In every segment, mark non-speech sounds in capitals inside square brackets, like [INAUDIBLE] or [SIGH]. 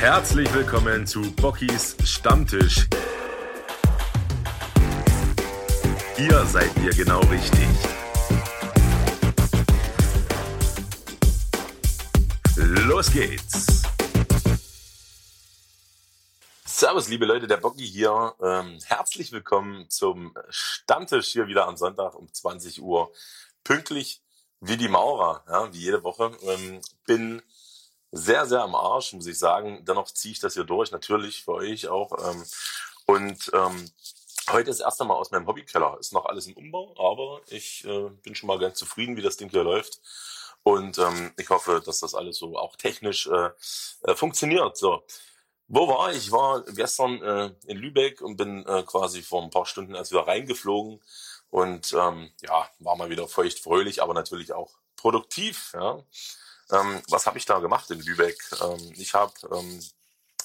Herzlich willkommen zu Bockys Stammtisch. Hier seid ihr genau richtig. Los geht's. Servus, liebe Leute, der Bocky hier. Ähm, herzlich willkommen zum Stammtisch hier wieder am Sonntag um 20 Uhr. Pünktlich wie die Maurer, ja, wie jede Woche. Ähm, bin sehr, sehr am Arsch, muss ich sagen. Dennoch ziehe ich das hier durch, natürlich für euch auch. Ähm, und ähm, heute ist erst einmal aus meinem Hobbykeller. Ist noch alles im Umbau, aber ich äh, bin schon mal ganz zufrieden, wie das Ding hier läuft. Und ähm, ich hoffe, dass das alles so auch technisch äh, äh, funktioniert. So. Wo war ich? Ich war gestern äh, in Lübeck und bin äh, quasi vor ein paar Stunden erst wieder reingeflogen. Und ähm, ja, war mal wieder feucht fröhlich, aber natürlich auch produktiv. Ja. Ähm, was habe ich da gemacht in Lübeck? Ähm, ich habe ähm,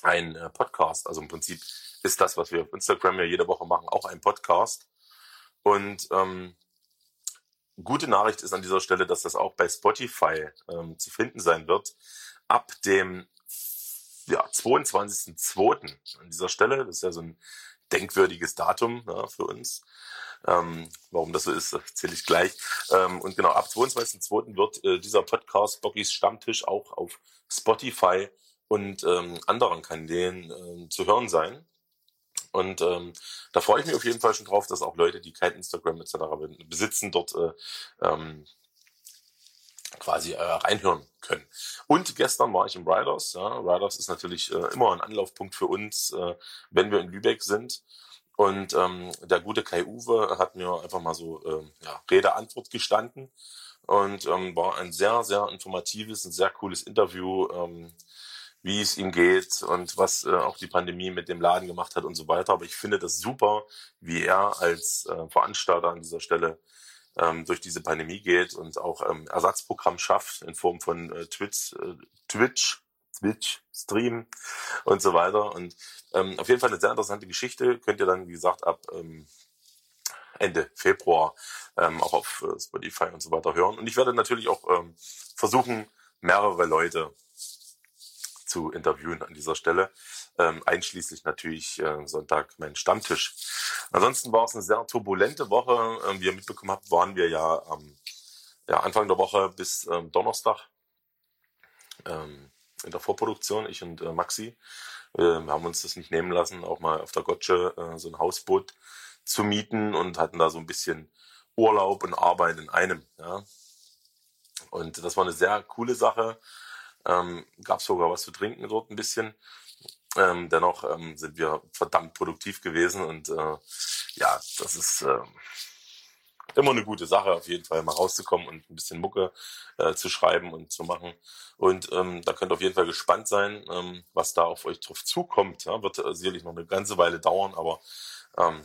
einen äh, Podcast, also im Prinzip ist das, was wir auf Instagram ja jede Woche machen, auch ein Podcast. Und ähm, gute Nachricht ist an dieser Stelle, dass das auch bei Spotify ähm, zu finden sein wird. Ab dem ja, 22.02. an dieser Stelle. Das ist ja so ein denkwürdiges Datum ja, für uns. Ähm, warum das so ist, erzähle ich gleich. Ähm, und genau, ab 22.02. wird äh, dieser Podcast Bockys Stammtisch auch auf Spotify und ähm, anderen Kanälen äh, zu hören sein. Und ähm, da freue ich mich auf jeden Fall schon drauf, dass auch Leute, die kein Instagram etc. besitzen, dort äh, ähm, quasi äh, reinhören können. Und gestern war ich im Riders. Ja. Riders ist natürlich äh, immer ein Anlaufpunkt für uns, äh, wenn wir in Lübeck sind. Und ähm, der gute Kai Uwe hat mir einfach mal so ähm, ja, Rede-Antwort gestanden und ähm, war ein sehr, sehr informatives, ein sehr cooles Interview, ähm, wie es ihm geht und was äh, auch die Pandemie mit dem Laden gemacht hat und so weiter. Aber ich finde das super, wie er als äh, Veranstalter an dieser Stelle ähm, durch diese Pandemie geht und auch ähm, Ersatzprogramm schafft in Form von äh, Twitch, äh, Twitch Twitch, Stream und so weiter. Und ähm, auf jeden Fall eine sehr interessante Geschichte. Könnt ihr dann, wie gesagt, ab ähm, Ende Februar ähm, auch auf äh, Spotify und so weiter hören. Und ich werde natürlich auch ähm, versuchen, mehrere Leute zu interviewen an dieser Stelle. Ähm, einschließlich natürlich äh, Sonntag mein Stammtisch. Ansonsten war es eine sehr turbulente Woche. Ähm, wie ihr mitbekommen habt, waren wir ja am ja, Anfang der Woche bis ähm, Donnerstag ähm, in der Vorproduktion, ich und äh, Maxi. Äh, haben uns das nicht nehmen lassen, auch mal auf der Gotsche äh, so ein Hausboot zu mieten und hatten da so ein bisschen Urlaub und Arbeit in einem. Ja. Und das war eine sehr coole Sache. Ähm, Gab sogar was zu trinken dort ein bisschen. Ähm, dennoch ähm, sind wir verdammt produktiv gewesen und äh, ja, das ist äh, immer eine gute Sache, auf jeden Fall mal rauszukommen und ein bisschen Mucke äh, zu schreiben und zu machen. Und ähm, da könnt ihr auf jeden Fall gespannt sein, ähm, was da auf euch drauf zukommt. Ja, wird äh, sicherlich noch eine ganze Weile dauern, aber ähm,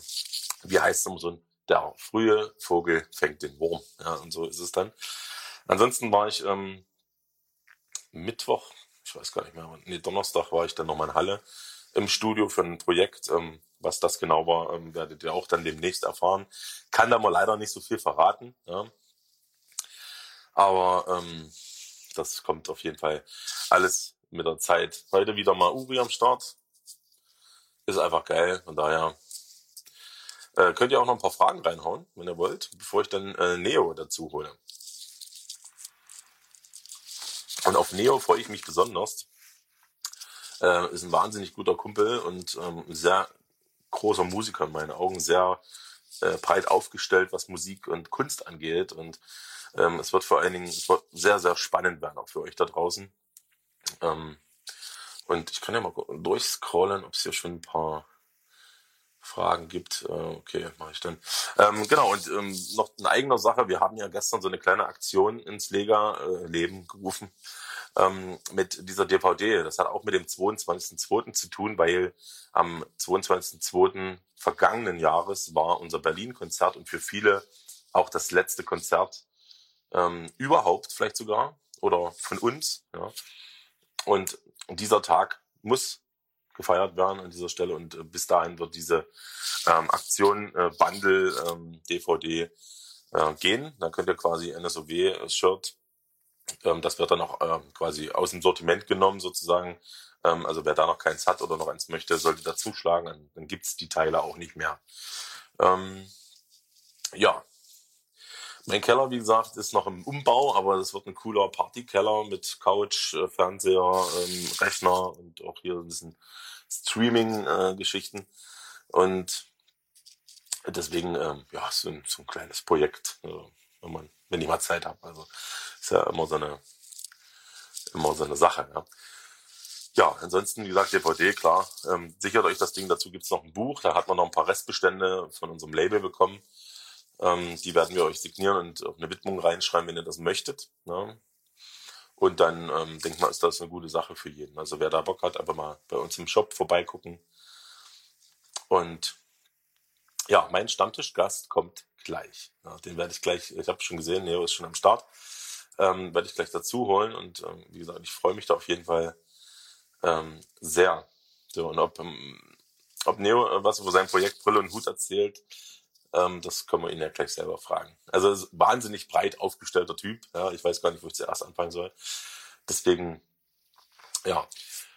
wie heißt es immer so, der frühe Vogel fängt den Wurm. Ja, und so ist es dann. Ansonsten war ich ähm, Mittwoch, ich weiß gar nicht mehr, nee, Donnerstag war ich dann nochmal in Halle im Studio für ein Projekt. Ähm, was das genau war, ähm, werdet ihr auch dann demnächst erfahren. Kann da mal leider nicht so viel verraten. Ja. Aber ähm, das kommt auf jeden Fall alles mit der Zeit. Heute wieder mal Uri am Start. Ist einfach geil. Von daher äh, könnt ihr auch noch ein paar Fragen reinhauen, wenn ihr wollt, bevor ich dann äh, Neo dazu hole. Und auf Neo freue ich mich besonders. Äh, ist ein wahnsinnig guter Kumpel und ähm, sehr großer Musiker in meinen Augen, sehr äh, breit aufgestellt, was Musik und Kunst angeht. Und ähm, es wird vor allen Dingen es wird sehr, sehr spannend werden, auch für euch da draußen. Ähm, und ich kann ja mal durchscrollen, ob es hier schon ein paar Fragen gibt. Äh, okay, mache ich dann. Ähm, genau, und ähm, noch eine eigene Sache. Wir haben ja gestern so eine kleine Aktion ins Lega-Leben äh, gerufen ähm, mit dieser DVD. Das hat auch mit dem 22.02. zu tun, weil am 22.02. vergangenen Jahres war unser Berlin-Konzert und für viele auch das letzte Konzert ähm, überhaupt vielleicht sogar oder von uns. Ja. Und dieser Tag muss gefeiert werden an dieser Stelle und äh, bis dahin wird diese ähm, Aktion äh, Bundle ähm, DVD äh, gehen. Da könnt ihr quasi NSOW-Shirt Ähm, das wird dann auch ähm, quasi aus dem Sortiment genommen sozusagen. Ähm, also wer da noch keins hat oder noch eins möchte, sollte da zuschlagen. Dann, dann gibt's die Teile auch nicht mehr. Ähm, ja, mein Keller, wie gesagt, ist noch im Umbau, aber das wird ein cooler Partykeller mit Couch, äh, Fernseher, ähm, Rechner und auch hier ein bisschen Streaming-Geschichten. Äh, und deswegen, ähm, ja, so ein, so ein kleines Projekt, äh, wenn man, wenn ich mal Zeit habe. Also ist ja immer so eine, immer so eine Sache. Ja. Ja, ansonsten, wie gesagt, DVD, klar. Ähm, sichert euch das Ding, dazu gibt's noch ein Buch, da hat man noch ein paar Restbestände von unserem Label bekommen. Ähm, die werden wir euch signieren und auf eine Widmung reinschreiben, wenn ihr das möchtet. Ne? Und dann ähm, denkt man, ist das eine gute Sache für jeden. Also wer da Bock hat, einfach mal bei uns im Shop vorbeigucken. Und ja, mein Stammtischgast kommt gleich. Ja, den werde ich gleich, ich habe schon gesehen, Neo ist schon am Start. Ähm, werde ich gleich dazu holen. Und ähm, wie gesagt, ich freue mich da auf jeden Fall ähm, sehr. So, und ob, ähm, ob Neo äh, was über sein Projekt Brille und Hut erzählt, ähm, das können wir ihn ja gleich selber fragen. Also wahnsinnig breit aufgestellter Typ. Ja, ich weiß gar nicht, wo ich zuerst anfangen soll. Deswegen, ja.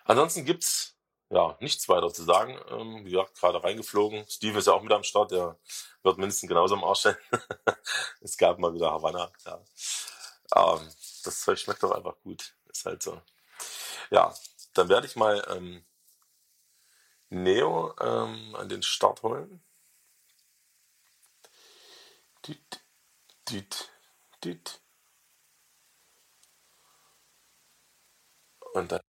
Ansonsten gibt's ja nichts weiter zu sagen. Ähm, wie gesagt, gerade reingeflogen. Steve ist ja auch mit am Start. Der wird mindestens genauso am Arsch sein. [LAUGHS] es gab mal wieder Havanna. Ja. Ähm, das Zeug schmeckt doch einfach gut. Ist halt so. Ja, dann werde ich mal ähm, Neo ähm, an den Start holen. Dit, dit, dit. Und dann,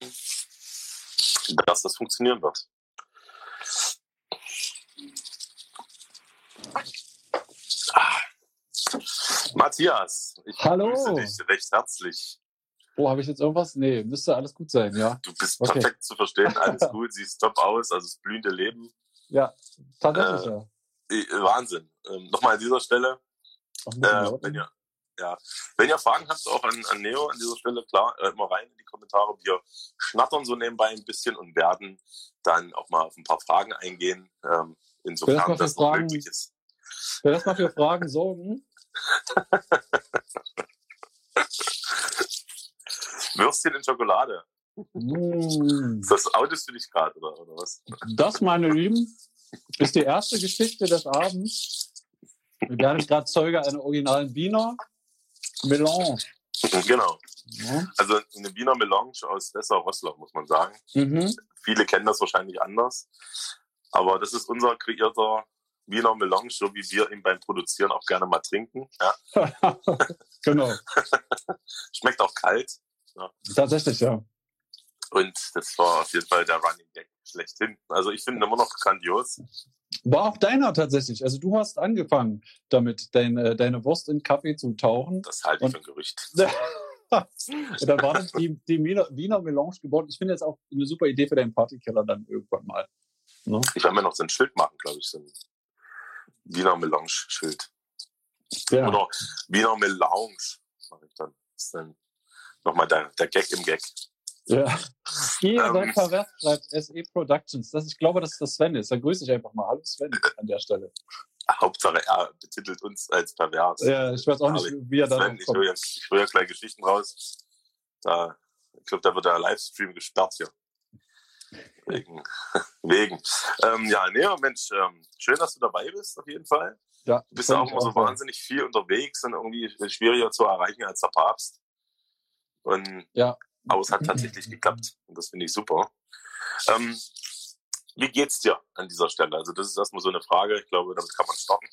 dass das funktionieren wird. Matthias, ich Hallo. begrüße dich recht herzlich. Oh, habe ich jetzt irgendwas? Nee, müsste alles gut sein, ja. Du bist Okay. perfekt zu verstehen, alles [LAUGHS] gut, siehst top aus, also das blühende Leben. Ja, tatsächlich, Äh, ja. Wahnsinn. Ähm, Nochmal an dieser Stelle, äh, wenn ihr, ja, wenn ihr Fragen habt, auch an, an Neo an dieser Stelle, klar, äh, immer rein in die Kommentare. Wir schnattern so nebenbei ein bisschen und werden dann auch mal auf ein paar Fragen eingehen, ähm, insofern das das noch Fragen- möglich ist. Wer das mal für Fragen sorgen? [LAUGHS] Würstchen in Schokolade. Mm, Ist das outest du dich gerade, oder, oder was? Das, meine Lieben, ist die erste Geschichte des Abends. Wir werden gerade Zeuge einer originalen Wiener Melange. genau. Ja. Also eine Wiener Melange aus Dessau-Rosslau, muss man sagen. Mhm. Viele kennen das wahrscheinlich anders. Aber das ist unser kreierter Wiener Melange, so wie wir ihn beim Produzieren auch gerne mal trinken. Ja. [LAUGHS] genau. [LAUGHS] Schmeckt auch kalt. Tatsächlich, ja. Und das war auf jeden Fall der Running Gag schlechthin. Also ich finde ihn immer noch grandios. War auch deiner tatsächlich. Also du hast angefangen damit, deine, deine Wurst in Kaffee zu tauchen. Das halte ich Und- für ein Gerücht. [LAUGHS] Und dann war das die, die Wiener, Melange gebaut. Ich finde jetzt auch eine super Idee für deinen Partykeller dann irgendwann mal. Ne? Ich werde mir noch so ein Schild machen, glaube ich, so ein Wiener Melange-Schild. Ja. Oder Wiener Melange mache ich dann. Das ist dann nochmal der, der Gag im Gag. Ja. [LAUGHS] Seid pervers, schreibt SE Productions. Das, ich glaube, dass das Sven ist. Dann grüße ich einfach mal. Hallo Sven an der Stelle. Hauptsache, er betitelt uns als pervers. Ja, ich weiß auch nicht, wie er da Sven, ich höre kommt. ja, ich höre ja gleich Geschichten raus. Da, ich glaube, da wird der Livestream gesperrt hier. Wegen. [LAUGHS] wegen. Ähm, ja, nee, Mensch, ähm, schön, dass du dabei bist, auf jeden Fall. Ja, Du bist ja auch immer so wahnsinnig viel unterwegs und irgendwie schwieriger zu erreichen als der Papst. Und, Ja. Aber es hat tatsächlich geklappt. Und das finde ich super. Ähm, wie geht's dir an dieser Stelle? Also, das ist erstmal so eine Frage. Ich glaube, damit kann man starten.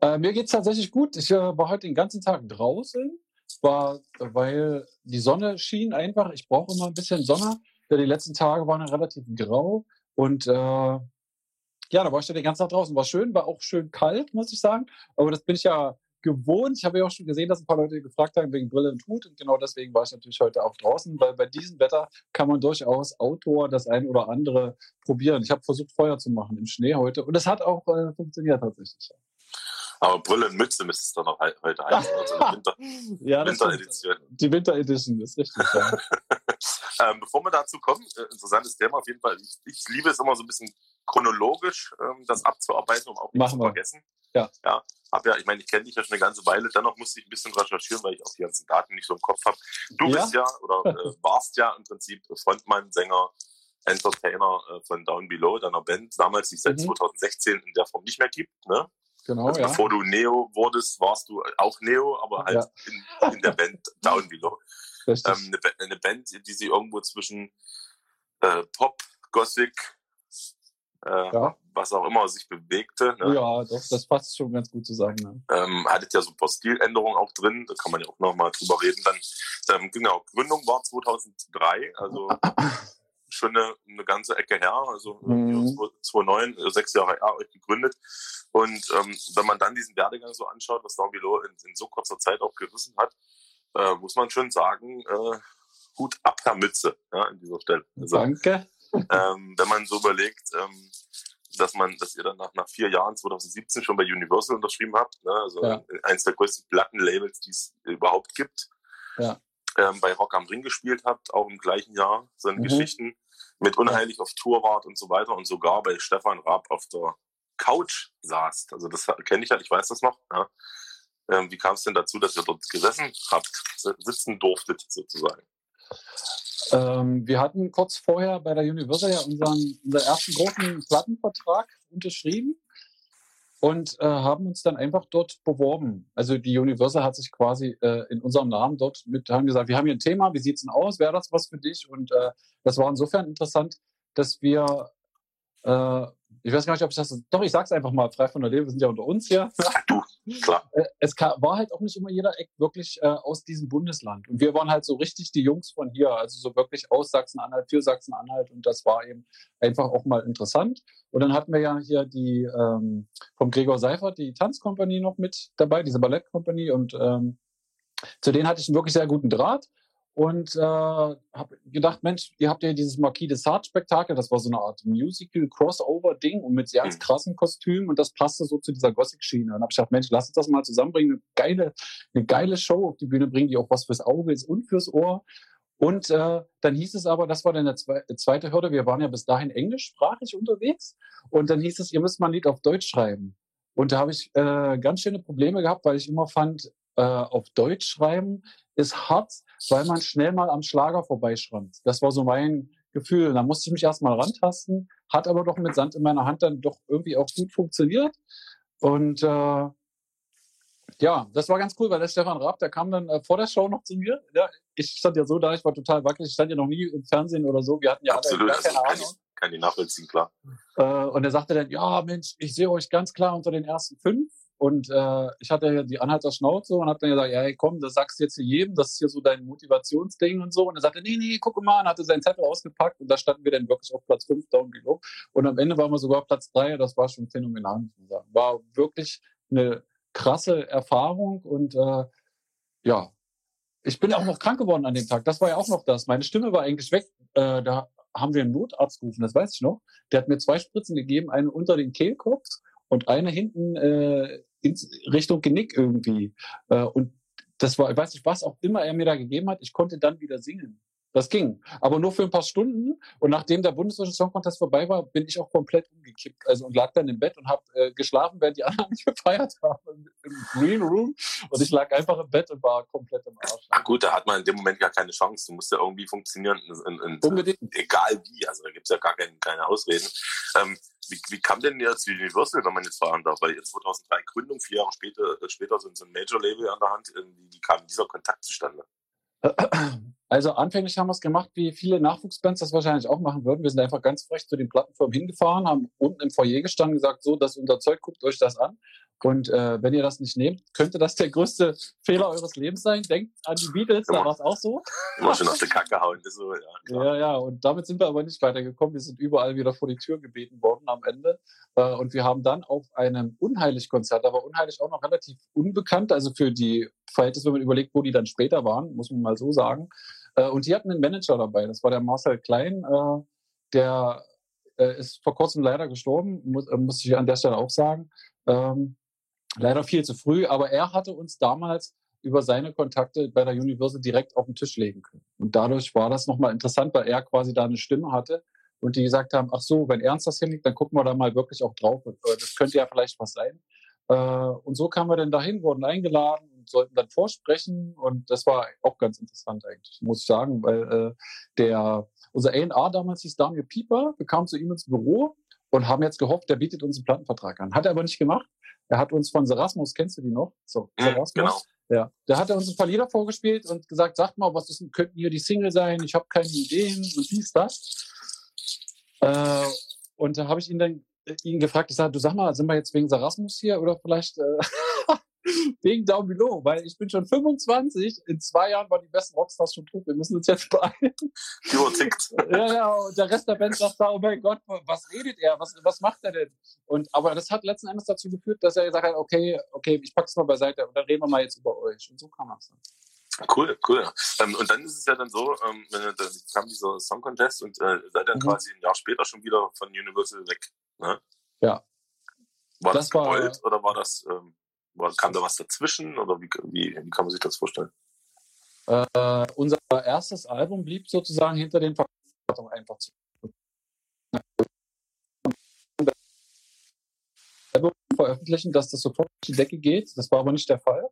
Äh, mir geht's tatsächlich gut. Ich äh, war heute den ganzen Tag draußen, war, weil die Sonne schien einfach. Ich brauche immer ein bisschen Sonne. Ja, die letzten Tage waren ja relativ grau und äh, ja, da war ich ja den ganzen Tag draußen. War schön, war auch schön kalt, muss ich sagen. Aber das bin ich ja gewohnt. Ich habe ja auch schon gesehen, dass ein paar Leute gefragt haben wegen Brille und Hut und genau deswegen war ich natürlich heute auch draußen, weil bei diesem Wetter kann man durchaus Outdoor das ein oder andere probieren. Ich habe versucht, Feuer zu machen im Schnee heute und es hat auch äh, funktioniert tatsächlich. Aber Brille und Mütze müsste es doch noch he- heute heißen. [LAUGHS] Also eine Winter Ja. Winteredition. Die Winter Edition ist richtig. Ja. [LAUGHS] Ähm, bevor wir dazu kommen, äh, interessantes Thema auf jeden Fall. Ich, ich liebe es immer so ein bisschen chronologisch, ähm, das abzuarbeiten, um auch nichts zu vergessen. Ja. Ja, hab ja, ich meine, ich kenne dich ja schon eine ganze Weile, dennoch musste ich ein bisschen recherchieren, weil ich auch die ganzen Daten nicht so im Kopf habe. Du Ja. bist ja oder [LAUGHS] äh, warst ja im Prinzip Frontmann, Sänger, Entertainer äh, von Down Below, deiner Band, damals, die es seit Mhm. 2016 in der Form nicht mehr gibt. Ne? Genau, Also ja. bevor du Neo wurdest, warst du auch Neo, aber halt in, in der Band [LAUGHS] Down Below. Ähm, eine, eine Band, die sich irgendwo zwischen äh, Pop, Gothic, äh, Ja. was auch immer sich bewegte. Ne? ja, doch, das passt schon ganz gut zusammen. Ne? Ähm, hattet ja so ein paar Stiländerungen auch drin, da kann man ja auch nochmal drüber reden. Dann, ähm, genau, Gründung war 2003, also [CLEARS THROAT] schon eine, eine ganze Ecke her, also Mhm. 2009, äh, sechs Jahre her, euch gegründet. Und ähm, wenn man dann diesen Werdegang so anschaut, was Down Below in, in so kurzer Zeit auch gerissen hat, äh, muss man schon sagen, äh, Hut ab, Herr Mütze, ja, an dieser Stelle. Also, Danke. Ähm, wenn man so überlegt, ähm, dass man, dass ihr dann nach, nach vier Jahren, 2017, schon bei Universal unterschrieben habt, ne? also Ja. eins der größten Plattenlabels, die es überhaupt gibt. Ja. Ähm, bei Rock am Ring gespielt habt, auch im gleichen Jahr, seine Mhm. Geschichten mit Unheilig auf Tour wart und so weiter und sogar bei Stefan Raab auf der Couch saßt. Also das kenne ich ja, ich weiß das noch. Ja. Ähm, wie kam es denn dazu, dass ihr dort gesessen habt, sitzen durftet sozusagen? Ähm, wir hatten kurz vorher bei der Universal ja unseren, unseren ersten großen Plattenvertrag unterschrieben und äh, haben uns dann einfach dort beworben. Also die Universal hat sich quasi äh, in unserem Namen dort mit, haben gesagt, wir haben hier ein Thema, wie sieht's denn aus, wäre das was für dich? Und äh, das war insofern interessant, dass wir, äh, ich weiß gar nicht, ob ich das, doch, ich sag's einfach mal frei von der Leber, wir sind ja unter uns hier. Klar. äh, es war halt auch nicht immer jeder Eck wirklich äh, aus diesem Bundesland. Und wir waren halt so richtig die Jungs von hier, also so wirklich aus Sachsen-Anhalt, für Sachsen-Anhalt. Und das war eben einfach auch mal interessant. Und dann hatten wir ja hier die ähm, vom Gregor Seifert, die Tanzkompanie noch mit dabei, diese Ballettkompanie. Und ähm, zu denen hatte ich einen wirklich sehr guten Draht. Und äh, habe gedacht, Mensch, ihr habt ja dieses Marquis de Sade Spektakel, das war so eine Art Musical-Crossover-Ding und mit ganz Mhm. krassen Kostümen und das passte so zu dieser Gothic-Schiene. Und habe ich gedacht, Mensch, lass uns das mal zusammenbringen, eine geile, eine geile Show auf die Bühne bringen, die auch was fürs Auge ist und fürs Ohr. Und äh, dann hieß es aber, das war dann der zwe zweite Hürde, wir waren ja bis dahin englischsprachig unterwegs und dann hieß es, ihr müsst mal ein Lied auf Deutsch schreiben. Und da habe ich äh, ganz schöne Probleme gehabt, weil ich immer fand, äh, auf Deutsch schreiben ist hart, weil man schnell mal am Schlager vorbeischrammt. Das war so mein Gefühl. Da musste ich mich erstmal rantasten, hat aber doch mit Sand in meiner Hand dann doch irgendwie auch gut funktioniert. Und äh, ja, das war ganz cool, weil der Stefan Raab, der kam dann äh, vor der Show noch zu mir. Ja, ich stand ja so da, ich war total wackelig, ich stand ja noch nie im Fernsehen oder so. Wir hatten ja alle Absolut, also keine kann, Ahnung. ich, kann ich nachvollziehen, klar. Äh, und er sagte dann, ja, Mensch, ich sehe euch ganz klar unter den ersten fünf. Und äh, ich hatte ja die Anhalter Schnauze und habe dann gesagt, ja, hey, komm, das sagst du jetzt hier jedem, das ist hier so dein Motivationsding und so. Und er sagte, nee, nee, guck mal, und hatte seinen Zettel ausgepackt und da standen wir dann wirklich auf Platz fünf down below. Und am Ende waren wir sogar Platz drei. Das war schon phänomenal, muss man sagen. War wirklich eine krasse Erfahrung und äh, ja, ich bin auch noch krank geworden an dem Tag. Das war ja auch noch das. Meine Stimme war eigentlich weg. Äh, da haben wir einen Notarzt gerufen, das weiß ich noch. Der hat mir zwei Spritzen gegeben, eine unter den Kehlkopf und eine hinten äh, in Richtung Genick irgendwie. Äh, und das war, ich weiß nicht, was auch immer er mir da gegeben hat, ich konnte dann wieder singen. Das ging. Aber nur für ein paar Stunden. Und nachdem der Bundesdeutsche Song Contest vorbei war, bin ich auch komplett umgekippt. Also und lag dann im Bett und habe äh, geschlafen, während die anderen [LAUGHS] gefeiert haben im Green Room. Und ich lag einfach im Bett und war komplett im Arsch. Ach gut, da hat man in dem Moment gar keine Chance. Du musst ja irgendwie funktionieren. Und, und, Unbedingt. Egal wie, also da gibt's ja gar kein, keine Ausreden. Ähm, wie, wie kam denn jetzt die Universal, wenn man jetzt fragen darf? Weil jetzt 2003 Gründung, vier Jahre später, später sind so ein Major-Label an der Hand. Wie, wie kam dieser Kontakt zustande? Also anfänglich haben wir es gemacht, wie viele Nachwuchsbands das wahrscheinlich auch machen würden. Wir sind einfach ganz frech zu den Plattenfirmen hingefahren, haben unten im Foyer gestanden, gesagt, so, das ist unser Zeug, guckt euch das an. Und äh, wenn ihr das nicht nehmt, könnte das der größte Fehler eures Lebens sein. Denkt an die Beatles, da war es auch so. Immer schon auf die Kacke hauen. so, ja, klar. Ja, ja, und damit sind wir aber nicht weitergekommen. Wir sind überall wieder vor die Tür gebeten worden am Ende. Äh, Und wir haben dann auf einem Unheilig-Konzert, da war Unheilig auch noch relativ unbekannt, also für die Verhältnisse, wenn man überlegt, wo die dann später waren, muss man mal so sagen. Äh, Und die hatten einen Manager dabei, das war der Marcel Klein, äh, der äh, ist vor kurzem leider gestorben, muss, äh, muss ich an der Stelle auch sagen. Ähm, Leider viel zu früh, aber er hatte uns damals über seine Kontakte bei der Universal direkt auf den Tisch legen können. Und dadurch war das nochmal interessant, weil er quasi da eine Stimme hatte und die gesagt haben, ach so, wenn Ernst das hinlegt, dann gucken wir da mal wirklich auch drauf. Äh, das könnte ja vielleicht was sein. Äh, und so kamen wir dann dahin, wurden eingeladen und sollten dann vorsprechen. Und das war auch ganz interessant eigentlich, muss ich sagen, weil äh, der, unser A&R damals hieß Daniel Pieper, wir kamen zu ihm ins Büro und haben jetzt gehofft, der bietet uns einen Plattenvertrag an. Hat er aber nicht gemacht. Er hat uns von Serasmus, kennst du die noch? So, Serasmus. Genau. Ja, da hat er uns ein paar Lieder vorgespielt und gesagt, sagt mal, was ist, könnten hier die Single sein? Ich habe keine Ideen und dies, das. Äh, und da habe ich ihn dann äh, ihn gefragt, ich sage, du sag mal, sind wir jetzt wegen Sarasmus hier oder vielleicht äh, wegen Down Below? Weil ich bin schon 25, in zwei Jahren waren die besten Rockstars schon tot, wir müssen uns jetzt beeilen. Uhr tickt. [LAUGHS] ja, ja, und der Rest der Band sagt da, oh mein Gott, was redet er, was, was macht er denn? Und, aber das hat letzten Endes dazu geführt, dass er gesagt hat, okay, okay, ich pack's mal beiseite und dann reden wir mal jetzt über euch. Und so kam das dann. Cool, cool. Ähm, und dann ist es ja dann so, ähm, dann kam dieser Song Contest und äh, seid dann mhm. quasi ein Jahr später schon wieder von Universal weg. Ne? Ja. War das, das gewollt war, oder war das, ähm, war, kam da was dazwischen oder wie, wie, wie kann man sich das vorstellen? Äh, unser erstes Album blieb sozusagen hinter den Verkaufsdatum einfach zu. veröffentlichen, dass das sofort die Decke geht. Das war aber nicht der Fall.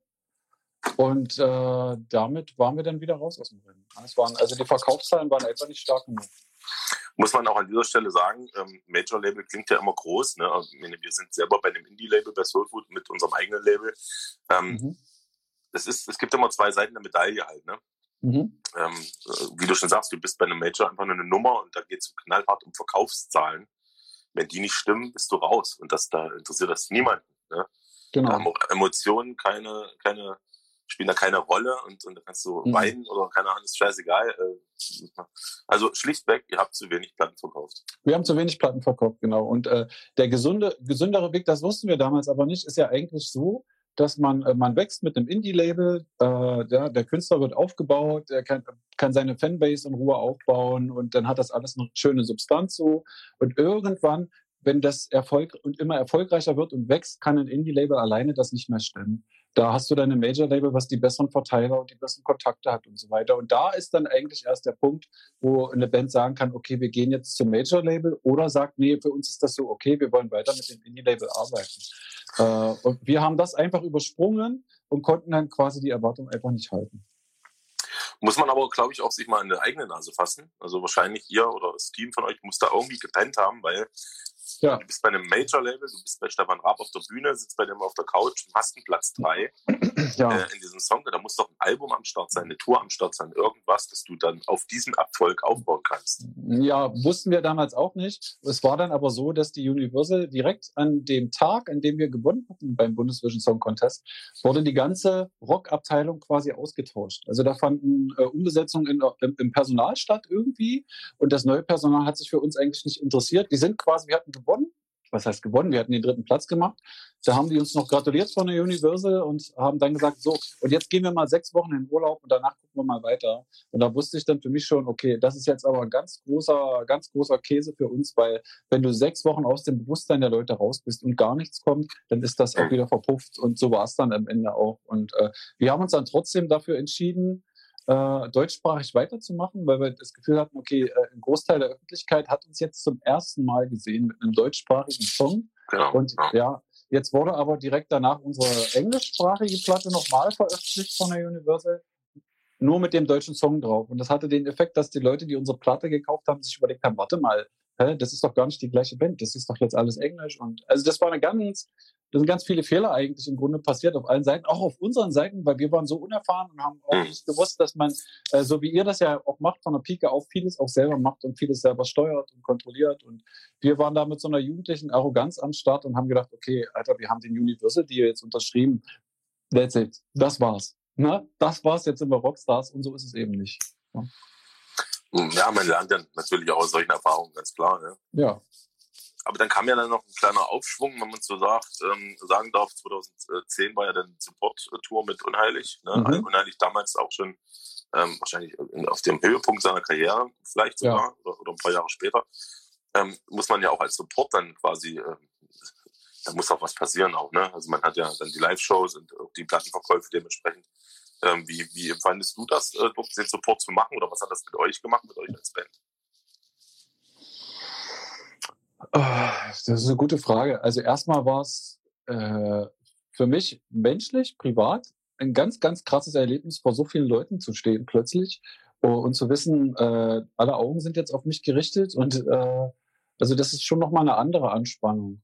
Und äh, damit waren wir dann wieder raus aus dem Rennen. Also die Verkaufszahlen waren etwa nicht stark genug. Muss man auch an dieser Stelle sagen, ähm, Major Label klingt ja immer groß. Ne? Also, wir sind selber bei einem Indie-Label bei Soulfood mit unserem eigenen Label. Ähm, mhm. es, ist, es gibt immer zwei Seiten der Medaille halt. Ne? Mhm. Ähm, wie du schon sagst, du bist bei einem Major einfach nur eine Nummer und da geht es knallhart um Verkaufszahlen. Wenn die nicht stimmen, bist du raus. Und das da interessiert das niemanden. Ne? Genau. Emotionen, keine, keine spielen da keine Rolle und, und da kannst du mhm. weinen oder keine Ahnung, ist scheißegal. Äh, also schlichtweg, ihr habt zu wenig Platten verkauft. Wir haben zu wenig Platten verkauft, genau. Und äh, der gesunde, gesündere Weg, das wussten wir damals aber nicht, ist ja eigentlich so, dass man, äh, man wächst mit einem Indie-Label, äh, der, der Künstler wird aufgebaut, er kann, kann seine Fanbase in Ruhe aufbauen und dann hat das alles eine schöne Substanz so. Und irgendwann, wenn das Erfolg und immer erfolgreicher wird und wächst, kann ein Indie-Label alleine das nicht mehr stemmen. Da hast du deine Major-Label, was die besseren Verteiler und die besseren Kontakte hat und so weiter. Und da ist dann eigentlich erst der Punkt, wo eine Band sagen kann, okay, wir gehen jetzt zum Major-Label oder sagt, nee, für uns ist das so okay, wir wollen weiter mit dem Indie-Label arbeiten. Äh, und wir haben das einfach übersprungen und konnten dann quasi die Erwartung einfach nicht halten. Muss man aber, glaube ich, auch sich mal in die eigene Nase fassen. Also wahrscheinlich ihr oder das Team von euch muss da irgendwie gepennt haben, weil ja. Du bist bei einem Major-Label, du bist bei Stefan Raab auf der Bühne, sitzt bei dem auf der Couch und hast einen Platz 3 ja. äh, in diesem Song. Da muss doch ein Album am Start sein, eine Tour am Start sein, irgendwas, dass du dann auf diesen Erfolg aufbauen kannst. Ja, wussten wir damals auch nicht. Es war dann aber so, dass die Universal direkt an dem Tag, an dem wir gewonnen hatten beim Bundesvision Song Contest, wurde die ganze Rockabteilung quasi ausgetauscht. Also da fanden äh, Umbesetzungen in, im, im Personal statt irgendwie und das neue Personal hat sich für uns eigentlich nicht interessiert. Die sind quasi, wir hatten gewonnen. Was heißt gewonnen? Wir hatten den dritten Platz gemacht. Da haben die uns noch gratuliert von der Universal und haben dann gesagt, so, und jetzt gehen wir mal sechs Wochen in Urlaub und danach gucken wir mal weiter. Und da wusste ich dann für mich schon, okay, das ist jetzt aber ein ganz großer, ganz großer Käse für uns, weil wenn du sechs Wochen aus dem Bewusstsein der Leute raus bist und gar nichts kommt, dann ist das auch wieder verpufft. Und so war es dann am Ende auch. Und äh, wir haben uns dann trotzdem dafür entschieden, äh, deutschsprachig weiterzumachen, weil wir das Gefühl hatten, okay, äh, ein Großteil der Öffentlichkeit hat uns jetzt zum ersten Mal gesehen mit einem deutschsprachigen Song. Genau. Und ja, jetzt wurde aber direkt danach unsere englischsprachige Platte nochmal veröffentlicht von der Universal nur mit dem deutschen Song drauf. Und das hatte den Effekt, dass die Leute, die unsere Platte gekauft haben, sich überlegt haben, warte mal, hä, das ist doch gar nicht die gleiche Band, das ist doch jetzt alles Englisch. Und also das war eine ganz, da sind ganz viele Fehler eigentlich im Grunde passiert auf allen Seiten, auch auf unseren Seiten, weil wir waren so unerfahren und haben auch mhm. nicht gewusst, dass man, äh, so wie ihr das ja auch macht, von der Pike auf vieles auch selber macht und vieles selber steuert und kontrolliert. Und wir waren da mit so einer jugendlichen Arroganz am Start und haben gedacht, okay, Alter, wir haben den Universal Deal jetzt unterschrieben. That's it. Das war's. Ne? Das war's, jetzt sind wir Rockstars und so ist es eben nicht. Ja. Ja, man lernt ja natürlich auch aus solchen Erfahrungen, ganz klar. Ne? Ja. Aber dann kam ja dann noch ein kleiner Aufschwung, wenn man so sagt, ähm, sagen darf. 2010 war ja dann Support-Tour mit Unheilig. Ne? Mhm. Unheilig damals auch schon ähm, wahrscheinlich auf dem Höhepunkt seiner Karriere, vielleicht sogar, ja. oder, oder, ein paar Jahre später. Ähm, muss man ja auch als Support dann quasi, äh, da muss auch was passieren auch. Ne? Also man hat ja dann die Live-Shows und auch die Plattenverkäufe dementsprechend. Ähm, wie, wie empfandest du das, äh, den Support zu machen oder was hat das mit euch gemacht, mit euch als Band? Ah, das ist eine gute Frage. Also erstmal war es äh, für mich menschlich, privat, ein ganz, ganz krasses Erlebnis, vor so vielen Leuten zu stehen plötzlich oh, und zu wissen, äh, alle Augen sind jetzt auf mich gerichtet und äh, also das ist schon nochmal eine andere Anspannung.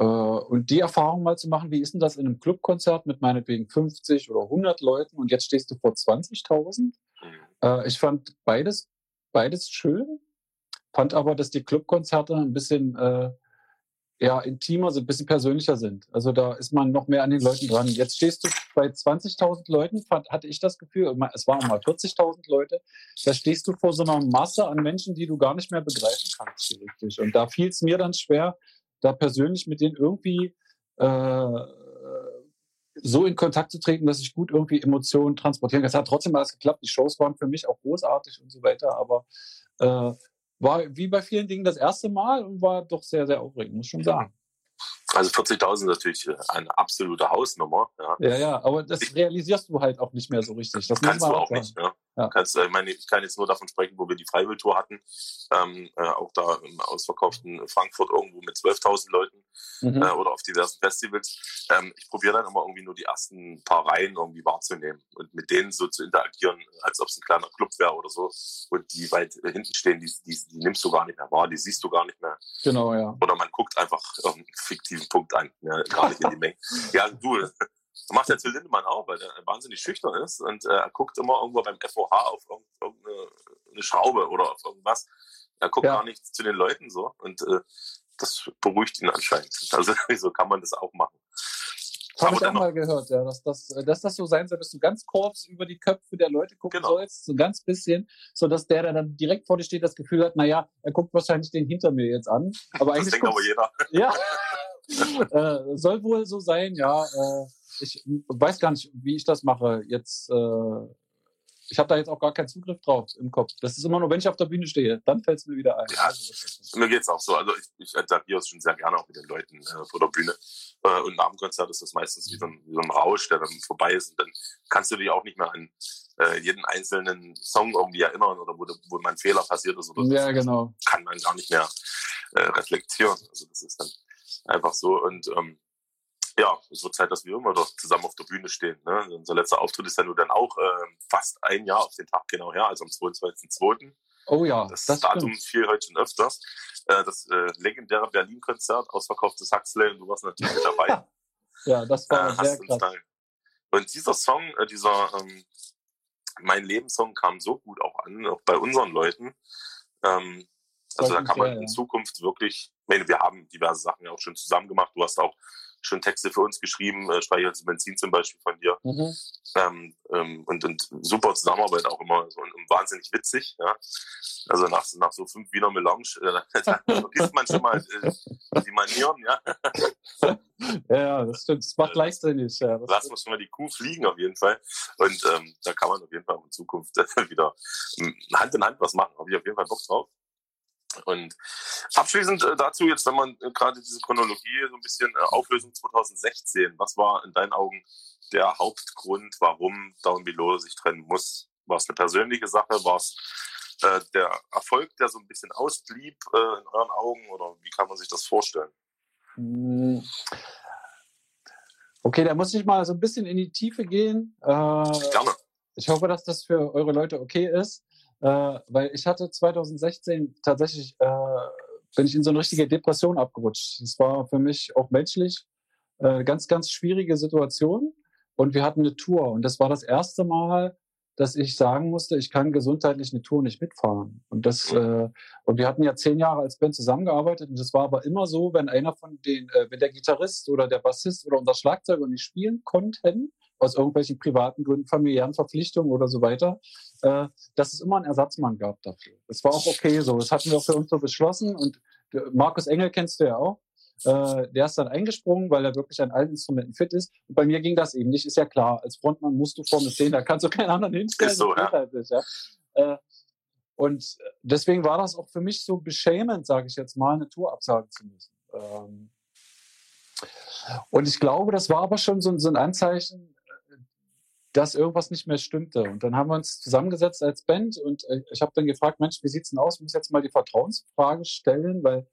Äh, und die Erfahrung mal zu machen, wie ist denn das in einem Clubkonzert mit meinetwegen 50 oder 100 Leuten und jetzt stehst du vor 20.000? Mhm. Äh, ich fand beides, beides schön, fand aber, dass die Clubkonzerte ein bisschen äh, ja, intimer sind, ein bisschen persönlicher sind. Also da ist man noch mehr an den Leuten dran. Jetzt stehst du bei 20.000 Leuten, fand, hatte ich das Gefühl, es waren mal 40.000 Leute, da stehst du vor so einer Masse an Menschen, die du gar nicht mehr begreifen kannst so richtig. Und da fiel es mir dann schwer, da persönlich mit denen irgendwie äh, so in Kontakt zu treten, dass ich gut irgendwie Emotionen transportieren kann. Es hat trotzdem alles geklappt. Die Shows waren für mich auch großartig und so weiter, aber äh, war wie bei vielen Dingen das erste Mal und war doch sehr, sehr aufregend, muss schon sagen. Also 40.000 ist natürlich äh, eine absolute Hausnummer. Ja, ja, ja aber das realisierst du halt auch nicht mehr so richtig. Das kannst du auch sagen. nicht. Ja. Ja. Kannst, äh, ich, meine, ich kann jetzt nur davon sprechen, wo wir die Freiwilltour hatten, ähm, äh, auch da im ausverkauften Frankfurt irgendwo mit 12.000 Leuten mhm. äh, oder auf diversen Festivals. Ähm, ich probiere dann immer irgendwie nur die ersten paar Reihen irgendwie wahrzunehmen und mit denen so zu interagieren, als ob es ein kleiner Club wäre oder so. Und die weit hinten stehen, die, die, die nimmst du gar nicht mehr wahr, die siehst du gar nicht mehr. Genau, ja. Oder man guckt einfach irgendeinen fiktiven Punkt an, ja, gar nicht in die Menge. Ja, du, macht der Till Lindemann auch, weil er wahnsinnig schüchtern ist und äh, er guckt immer irgendwo beim FOH auf irgendeine Schraube oder auf irgendwas. Er guckt ja. gar nicht zu den Leuten so und äh, das beruhigt ihn anscheinend. [LAUGHS] Also so kann man das auch machen. Das habe ich auch mal gehört, ja, dass das, dass das so sein soll, dass du ganz kurz über die Köpfe der Leute gucken genau. sollst, so ganz bisschen, so dass der, der dann direkt vor dir steht, das Gefühl hat, naja, er guckt wahrscheinlich den hinter mir jetzt an. Aber das denkt aber jeder. Ja, [LAUGHS] äh, soll wohl so sein, ja. Äh, ich weiß gar nicht, wie ich das mache. Jetzt, äh, ich habe da jetzt auch gar keinen Zugriff drauf im Kopf. Das ist immer nur, wenn ich auf der Bühne stehe, dann fällt es mir wieder ein. Ja, also, mir geht's auch so. Also ich, ich interagiere schon sehr gerne auch mit den Leuten äh, vor der Bühne. Äh, und nach dem Konzert ist das meistens wie so, ein, wie so ein Rausch, der dann vorbei ist. Und dann kannst du dich auch nicht mehr an äh, jeden einzelnen Song irgendwie erinnern oder wo, wo mein Fehler passiert ist oder so. Ja, genau. Kann man gar nicht mehr äh, reflektieren. Also das ist dann einfach so. Und ähm, ja, es wird Zeit, dass wir immer doch zusammen auf der Bühne stehen. Ne? Unser letzter Auftritt ist ja nur dann auch äh, fast ein Jahr auf den Tag genau her, also am 22.02. Oh ja, das, das Datum stimmt. fiel heute schon öfters. Äh, das äh, legendäre Berlin-Konzert, ausverkauftes Huxley und du warst natürlich mit dabei. [LAUGHS] ja, das war äh, sehr krass. Und dieser Song, dieser ähm, Mein Lebenssong kam so gut auch an, auch bei unseren Leuten. Ähm, also da kann man in Zukunft wirklich, ich meine, wir haben diverse Sachen ja auch schon zusammen gemacht. Du hast auch schon Texte für uns geschrieben, äh, Speicher zu Benzin zum Beispiel von dir. Mhm. Ähm, ähm, und, und super Zusammenarbeit auch immer so und, und wahnsinnig witzig. Ja? Also nach, nach so fünf Wiener Melange, äh, [LAUGHS] da vergisst man schon mal äh, die Manieren, ja. [LAUGHS] ja, das stimmt. Das macht leichtsinnig. Ja, Lassen wir schon mal die Kuh fliegen auf jeden Fall. Und ähm, da kann man auf jeden Fall in Zukunft [LAUGHS] wieder ähm, Hand in Hand was machen. Habe ich auf jeden Fall Bock drauf. Und abschließend äh, dazu jetzt, wenn man äh, gerade diese Chronologie so ein bisschen äh, Auflösung 2016, was war in deinen Augen der Hauptgrund, warum Down Below sich trennen muss? War es eine persönliche Sache? War es äh, der Erfolg, der so ein bisschen ausblieb äh, in euren Augen oder wie kann man sich das vorstellen? Hm. Okay, da muss ich mal so ein bisschen in die Tiefe gehen. Äh, Gerne. Ich hoffe, dass das für eure Leute okay ist. Äh, weil ich hatte 2016 tatsächlich, äh, bin ich in so eine richtige Depression abgerutscht. Das war für mich auch menschlich äh, eine ganz, ganz schwierige Situation. Und wir hatten eine Tour. Und das war das erste Mal, dass ich sagen musste, ich kann gesundheitlich eine Tour nicht mitfahren. Und das äh, und wir hatten ja zehn Jahre als Band zusammengearbeitet und das war aber immer so, wenn einer von den, äh, wenn der Gitarrist oder der Bassist oder unser Schlagzeuger nicht spielen konnten, aus irgendwelchen privaten Gründen, familiären Verpflichtungen oder so weiter, äh, dass es immer einen Ersatzmann gab dafür. Das war auch okay so. Das hatten wir auch für uns so beschlossen. Und Markus Engel kennst du ja auch. Äh, der ist dann eingesprungen, weil er wirklich an allen Instrumenten fit ist. Und bei mir ging das eben nicht, ist ja klar. Als Frontmann musst du vorne stehen, da kannst du keinen anderen hinstellen. Ist so, ja. Halt nicht, ja. Äh, und deswegen war das auch für mich so beschämend, sage ich jetzt mal, eine Tour absagen zu müssen. Ähm, und ich glaube, das war aber schon so, so ein Anzeichen, dass irgendwas nicht mehr stimmte. Und dann haben wir uns zusammengesetzt als Band und äh, ich habe dann gefragt, Mensch, wie sieht's denn aus? Ich muss jetzt mal die Vertrauensfrage stellen, weil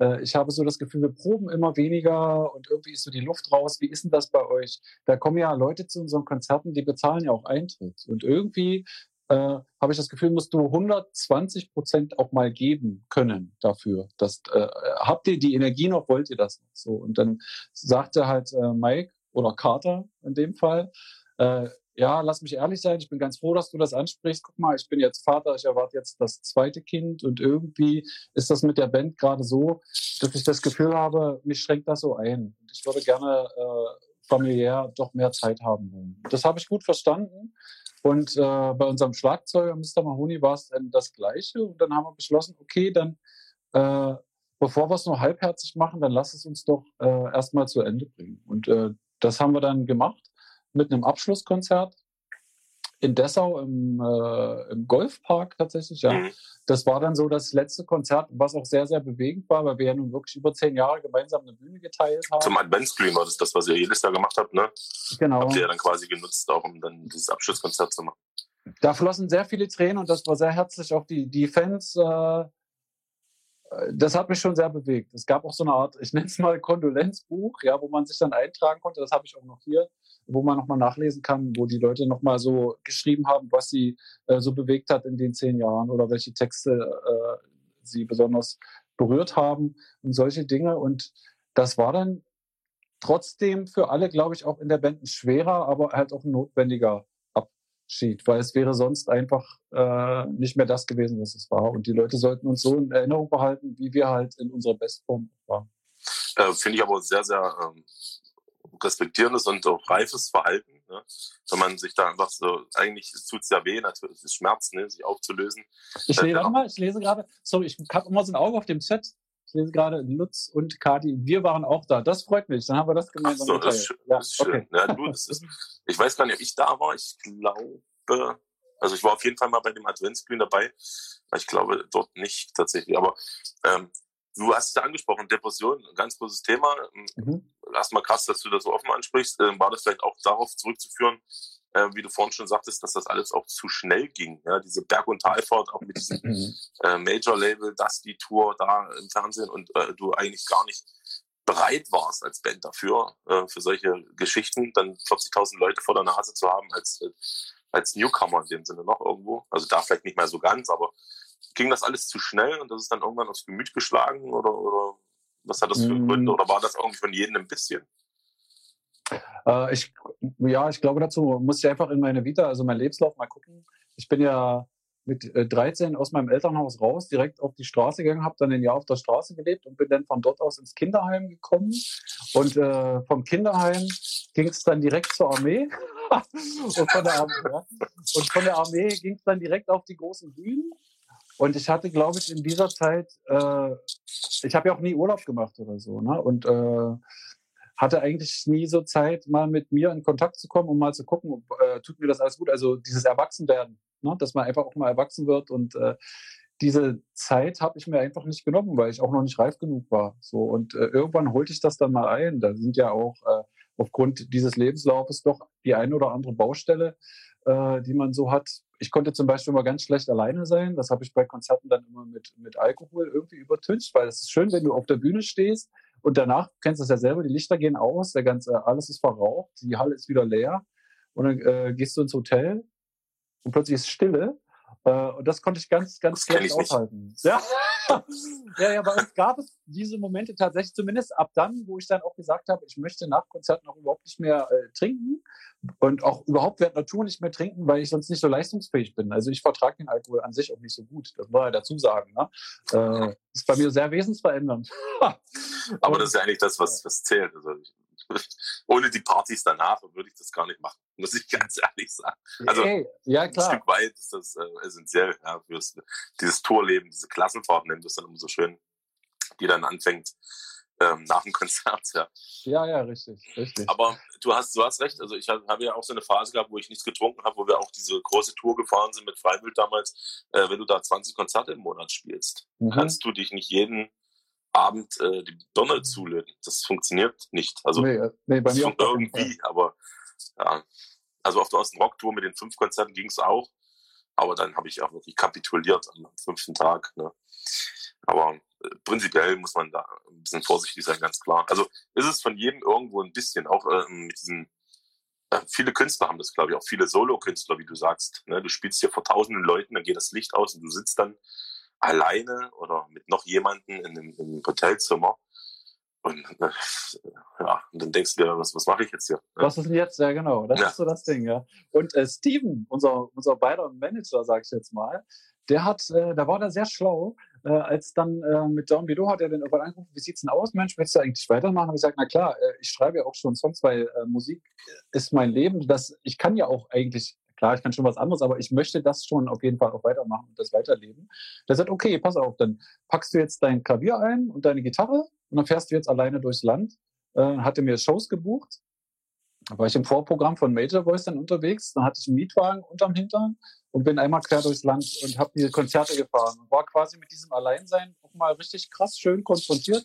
äh, ich habe so das Gefühl, wir proben immer weniger und irgendwie ist so die Luft raus. Wie ist denn das bei euch? Da kommen ja Leute zu unseren Konzerten, die bezahlen ja auch Eintritt. Und irgendwie äh, habe ich das Gefühl, musst du 120 Prozent auch mal geben können dafür. Das, äh, habt ihr die Energie noch, wollt ihr das? So. Und dann sagte halt äh, Mike oder Carter in dem Fall, äh, ja, lass mich ehrlich sein, ich bin ganz froh, dass du das ansprichst. Guck mal, ich bin jetzt Vater, ich erwarte jetzt das zweite Kind und irgendwie ist das mit der Band gerade so, dass ich das Gefühl habe, mich schränkt das so ein. Und ich würde gerne äh, familiär doch mehr Zeit haben wollen. Das habe ich gut verstanden. Und äh, bei unserem Schlagzeuger Mr. Mahoney war es dann das Gleiche. Und dann haben wir beschlossen, okay, dann äh, bevor wir es nur halbherzig machen, dann lass es uns doch äh, erstmal zu Ende bringen. Und äh, das haben wir dann gemacht mit einem Abschlusskonzert in Dessau im, äh, im Golfpark tatsächlich, ja. Mhm. Das war dann so das letzte Konzert, was auch sehr, sehr bewegend war, weil wir ja nun wirklich über zehn Jahre gemeinsam eine Bühne geteilt haben. Zum Adventscreen war das das, was ihr jedes Jahr gemacht habt, ne? Genau. Habt ihr ja dann quasi genutzt, auch um dann dieses Abschlusskonzert zu machen. Da flossen sehr viele Tränen und das war sehr herzlich. Auch die, die Fans äh, das hat mich schon sehr bewegt. Es gab auch so eine Art, ich nenne es mal Kondolenzbuch, ja, wo man sich dann eintragen konnte. Das habe ich auch noch hier, wo man nochmal nachlesen kann, wo die Leute nochmal so geschrieben haben, was sie äh, so bewegt hat in den zehn Jahren oder welche Texte äh, sie besonders berührt haben und solche Dinge. Und das war dann trotzdem für alle, glaube ich, auch in der Band ein schwerer, aber halt auch ein notwendiger Sheet, weil es wäre sonst einfach äh, nicht mehr das gewesen, was es war. Und die Leute sollten uns so in Erinnerung behalten, wie wir halt in unserer Bestform waren. Äh, Finde ich aber sehr, sehr ähm, respektierendes und auch reifes Verhalten. Ne? Wenn man sich da einfach so, eigentlich tut es ja weh, natürlich, es ist Schmerz, ne? sich aufzulösen. Ich, äh, warte mal, ich lese gerade, sorry, ich habe immer so ein Auge auf dem Set. Ich lese gerade, Lutz und Kati, wir waren auch da. Das freut mich. Dann haben wir das gemeinsam so, das ist schön. Ja, das ist schön. Okay. Ja, du, das ist, [LAUGHS] ich weiß gar nicht, ob ich da war. Ich glaube, also ich war auf jeden Fall mal bei dem Adventsglühen dabei. Ich glaube dort nicht tatsächlich. Aber ähm, du hast es ja angesprochen, Depression, ein ganz großes Thema. Mhm. Erstmal krass, dass du das so offen ansprichst. Ähm, war das vielleicht auch darauf zurückzuführen, äh, wie du vorhin schon sagtest, dass das alles auch zu schnell ging. Ja, diese Berg- und Talfahrt, auch mit diesem mhm. äh, Major-Label, das die Tour da im Fernsehen und äh, du eigentlich gar nicht bereit warst als Band dafür, äh, für solche Geschichten, dann 40.000 Leute vor der Nase zu haben als, als Newcomer in dem Sinne noch irgendwo. Also da vielleicht nicht mehr so ganz, aber ging das alles zu schnell und das ist dann irgendwann aufs Gemüt geschlagen oder, oder was hat das für Gründe mhm. oder war das irgendwie von jedem ein bisschen? Äh, ich, ja, ich glaube, dazu muss ich einfach in meine Vita, also mein Lebenslauf mal gucken. Ich bin ja mit 13 äh, aus meinem Elternhaus raus, direkt auf die Straße gegangen, habe dann ein Jahr auf der Straße gelebt und bin dann von dort aus ins Kinderheim gekommen. Und äh, vom Kinderheim ging es dann direkt zur Armee. [LAUGHS] und, von der Armee ja. und von der Armee ging es dann direkt auf die großen Bühnen. Und ich hatte, glaube ich, in dieser Zeit, äh, ich habe ja auch nie Urlaub gemacht oder so, ne? Und äh, hatte eigentlich nie so Zeit, mal mit mir in Kontakt zu kommen, um mal zu gucken, äh, tut mir das alles gut. Also dieses Erwachsenwerden, ne? dass man einfach auch mal erwachsen wird und äh, diese Zeit habe ich mir einfach nicht genommen, weil ich auch noch nicht reif genug war. So und äh, irgendwann holte ich das dann mal ein. Da sind ja auch äh, aufgrund dieses Lebenslaufes doch die eine oder andere Baustelle, äh, die man so hat. Ich konnte zum Beispiel immer ganz schlecht alleine sein. Das habe ich bei Konzerten dann immer mit, mit Alkohol irgendwie übertüncht, weil es ist schön, wenn du auf der Bühne stehst und danach, kennst du es ja selber, die Lichter gehen aus, der ganze, alles ist verraucht, die Halle ist wieder leer. Und dann äh, gehst du ins Hotel und plötzlich ist Stille. Äh, und das konnte ich ganz, ganz schlecht aushalten. Ja. ja, ja, bei uns gab es diese Momente tatsächlich, zumindest ab dann, wo ich dann auch gesagt habe, ich möchte nach Konzerten auch überhaupt nicht mehr äh, trinken und auch überhaupt während Tour nicht mehr trinken, weil ich sonst nicht so leistungsfähig bin. Also ich vertrage den Alkohol an sich auch nicht so gut. Das muss ich dazu sagen. Ne? Äh, ist bei mir sehr wesensverändernd. Aber das ist ja eigentlich das, was, was zählt. Also ich, [LAUGHS] ohne die Partys danach würde ich das gar nicht machen, muss ich ganz [LAUGHS] ehrlich sagen. Also hey, ja, klar. ein Stück weit ist das äh, essentiell ja, für dieses Tourleben, diese Klassenfahrt nennt das dann immer so schön, die dann anfängt ähm, nach dem Konzert. Ja. ja, ja, richtig, richtig. Aber du hast, du hast recht. Also ich habe hab ja auch so eine Phase gehabt, wo ich nichts getrunken habe, wo wir auch diese große Tour gefahren sind mit Freiwild damals. Äh, wenn du da 20 Konzerte im Monat spielst, mhm. kannst du dich nicht jeden Abend äh, die Donner zulöten. Das funktioniert nicht. Also nee, äh, nee, bei mir irgendwie, aber ja. Also auf der ersten Rocktour mit den fünf Konzerten ging es auch. Aber dann habe ich auch wirklich kapituliert am fünften Tag. Ne? Aber äh, prinzipiell muss man da ein bisschen vorsichtig sein, ganz klar. Also ist es von jedem irgendwo ein bisschen, auch äh, mit diesen, äh, viele Künstler haben das, glaube ich, auch viele Solo-Künstler, wie du sagst. Ne? Du spielst hier vor tausenden Leuten, dann geht das Licht aus und du sitzt dann alleine oder mit noch jemandem in einem, in einem Hotelzimmer und äh, ja, und dann denkst du dir, was, was mache ich jetzt hier? Ja. Was ist denn jetzt? Ja, genau. Das ja. ist so das Ding, ja. Und äh, Steven, unser, unser beider Manager, sag ich jetzt mal, der hat, äh, da war da sehr schlau, äh, als dann äh, mit Down Below hat er dann irgendwann angerufen, wie sieht's denn aus, Mensch, willst du eigentlich weitermachen? Und ich gesagt, na klar, äh, ich schreibe ja auch schon Songs, weil äh, Musik ist mein Leben. Das, ich kann ja auch eigentlich klar, ich kann schon was anderes, aber ich möchte das schon auf jeden Fall auch weitermachen und das weiterleben. Der sagt, okay, pass auf, dann packst du jetzt dein Klavier ein und deine Gitarre und dann fährst du jetzt alleine durchs Land. Äh, hatte mir Shows gebucht. War ich im Vorprogramm von Major Voice dann unterwegs. Dann hatte ich einen Mietwagen unterm Hintern und bin einmal quer durchs Land und habe diese Konzerte gefahren und war quasi mit diesem Alleinsein auch mal richtig krass schön konfrontiert.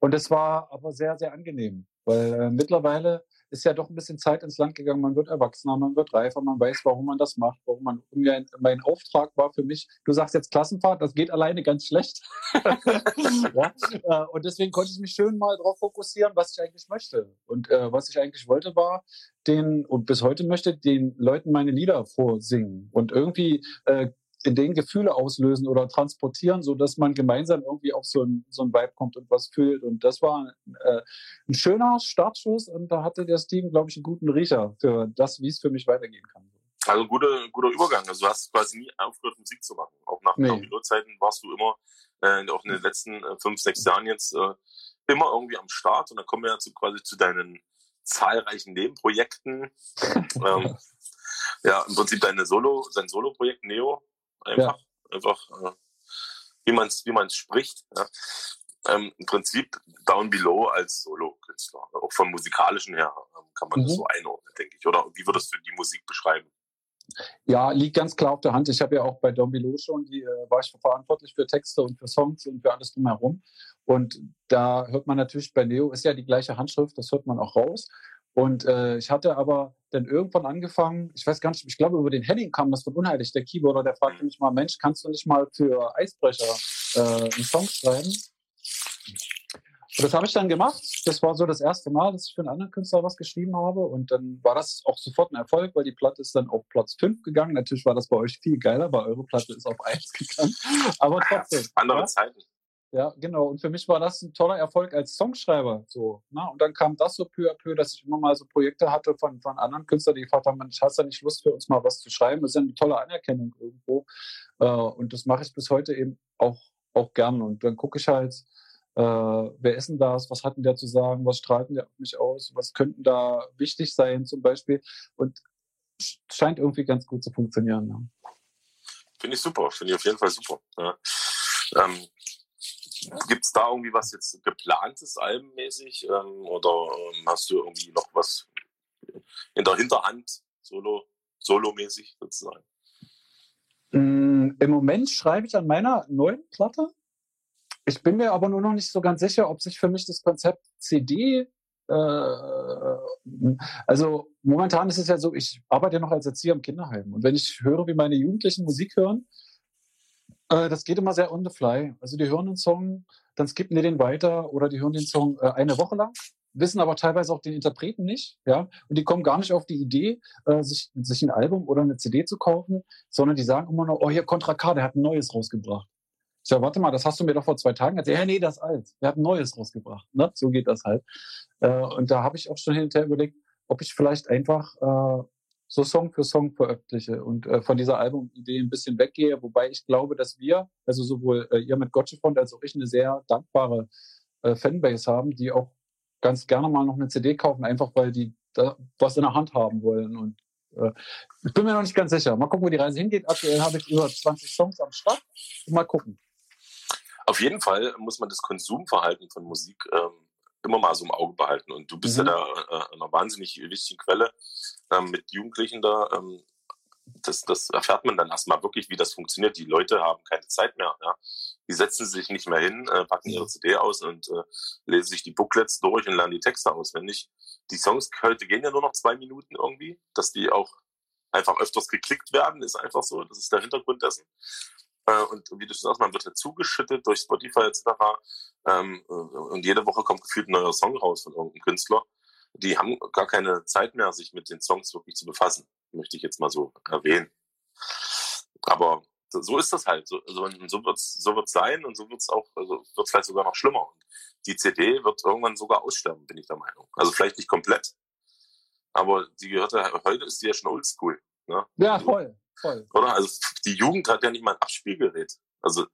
Und es war aber sehr, sehr angenehm, weil äh, mittlerweile ist ja doch ein bisschen Zeit ins Land gegangen. Man wird erwachsener, man wird reifer, man weiß, warum man das macht, warum man. Mein Auftrag war für mich, du sagst jetzt Klassenfahrt, das geht alleine ganz schlecht. [LAUGHS] ja? Äh, und deswegen konnte ich mich schön mal darauf fokussieren, was ich eigentlich möchte. Und äh, was ich eigentlich wollte, war, den, und bis heute möchte, den Leuten meine Lieder vorsingen. Und irgendwie äh, in den Gefühle auslösen oder transportieren, so dass man gemeinsam irgendwie auf so ein, so ein Vibe kommt und was fühlt. Und das war äh, ein schöner Startschuss und da hatte der Steven, glaube ich, einen guten Riecher für das, wie es für mich weitergehen kann. Also guter, guter Übergang. Also du hast quasi nie aufgehört, Musik zu machen. Auch nach nee. Zeiten warst du immer, äh, auch in den letzten äh, fünf, sechs Jahren jetzt, äh, immer irgendwie am Start. Und dann kommen wir ja zu, quasi zu deinen zahlreichen Nebenprojekten. [LAUGHS] ähm, ja, im Prinzip deine Solo, dein Solo-Projekt Neo, Einfach, ja. einfach äh, wie man es wie man's spricht. Ja. Ähm, Im Prinzip Down Below als Solo-Künstler. Auch vom musikalischen her ähm, kann man mhm. das so einordnen, denke ich. Oder wie würdest du die Musik beschreiben? Ja, liegt ganz klar auf der Hand. Ich habe ja auch bei Don Below schon, die äh, war ich verantwortlich für Texte und für Songs und für alles drumherum. Und da hört man natürlich bei Neo ist ja die gleiche Handschrift, das hört man auch raus. Und äh, ich hatte aber dann irgendwann angefangen, ich weiß gar nicht, ich glaube über den Henning kam das von Unheilig, der Keyboarder, der fragte mich mal, Mensch, kannst du nicht mal für Eisbrecher äh, einen Song schreiben? Und das habe ich dann gemacht. Das war so das erste Mal, dass ich für einen anderen Künstler was geschrieben habe. Und dann war das auch sofort ein Erfolg, weil die Platte ist dann auf Platz 5 gegangen. Natürlich war das bei euch viel geiler, weil eure Platte ist auf 1 [LAUGHS] gegangen. Aber trotzdem. Andere ja? Zeiten. Ja, genau. Und für mich war das ein toller Erfolg als Songschreiber. So, ne? Und dann kam das so peu à peu, dass ich immer mal so Projekte hatte von, von anderen Künstlern, die gefragt haben, Mensch, hast du nicht Lust für uns mal was zu schreiben? Das ist ja eine tolle Anerkennung irgendwo. Äh, und das mache ich bis heute eben auch, auch gern. Und dann gucke ich halt, äh, wer ist denn das? Was hat denn der zu sagen? Was strahlt denn der auf mich aus? Was könnten da wichtig sein zum Beispiel? Und scheint irgendwie ganz gut zu funktionieren. Ja. Finde ich super, finde ich auf jeden Fall super. Ja. Ähm, Gibt es da irgendwie was jetzt geplantes albenmäßig ähm, oder ähm, hast du irgendwie noch was in der Hinterhand, solo, solomäßig sozusagen? Mm, Im Moment schreibe ich an meiner neuen Platte. Ich bin mir aber nur noch nicht so ganz sicher, ob sich für mich das Konzept CD äh, also momentan ist es ja so, ich arbeite ja noch als Erzieher im Kinderheim. Und wenn ich höre, wie meine Jugendlichen Musik hören, äh, das geht immer sehr on the fly. Also die hören einen Song, dann skippen die den weiter oder die hören den Song äh, eine Woche lang, wissen aber teilweise auch den Interpreten nicht, ja, und die kommen gar nicht auf die Idee, äh, sich, sich ein Album oder eine CD zu kaufen, sondern die sagen immer noch, oh, hier Contra K, der hat ein neues rausgebracht. Ich sage, warte mal, das hast du mir doch vor zwei Tagen erzählt. Ja, nee, das ist alt. Der hat ein neues rausgebracht. Ne? So geht das halt. Äh, und da habe ich auch schon hinterher überlegt, ob ich vielleicht einfach äh, so Song für Song veröffentliche und äh, von dieser Albumidee ein bisschen weggehe, wobei ich glaube, dass wir, also sowohl äh, ihr mit Gotchefront als auch ich, eine sehr dankbare äh, Fanbase haben, die auch ganz gerne mal noch eine CD kaufen, einfach weil die da was in der Hand haben wollen. Und äh, ich bin mir noch nicht ganz sicher. Mal gucken, wo die Reise hingeht. Aktuell habe ich über 20 Songs am Start. Mal gucken. Auf jeden Fall muss man das Konsumverhalten von Musik ähm, immer mal so im Auge behalten. Und du bist mhm. ja da äh, einer wahnsinnig wichtigen Quelle ähm, mit Jugendlichen da. Ähm, das, das erfährt man dann erstmal wirklich, wie das funktioniert. Die Leute haben keine Zeit mehr. Ja. Die setzen sich nicht mehr hin, äh, packen ihre CD aus und äh, lesen sich die Booklets durch und lernen die Texte auswendig. Die Songs heute gehen ja nur noch zwei Minuten irgendwie, dass die auch einfach öfters geklickt werden, ist einfach so. Das ist der Hintergrund dessen. Äh, und wie du sagst, man wird ja zugeschüttet durch Spotify etc. Ähm, äh, und jede Woche kommt gefühlt ein neuer Song raus von irgendeinem Künstler. Die haben gar keine Zeit mehr, sich mit den Songs wirklich zu befassen, möchte ich jetzt mal so erwähnen. Aber so ist das halt. So, so, so wird es so wird's sein und so wird es auch, also wird vielleicht sogar noch schlimmer. Und die CD wird irgendwann sogar aussterben, bin ich der Meinung. Also vielleicht nicht komplett, aber die gehört ja, heute ist die ja schon oldschool. Ne? Ja, voll, voll. Oder? Also die Jugend hat ja nicht mal ein Abspielgerät. Also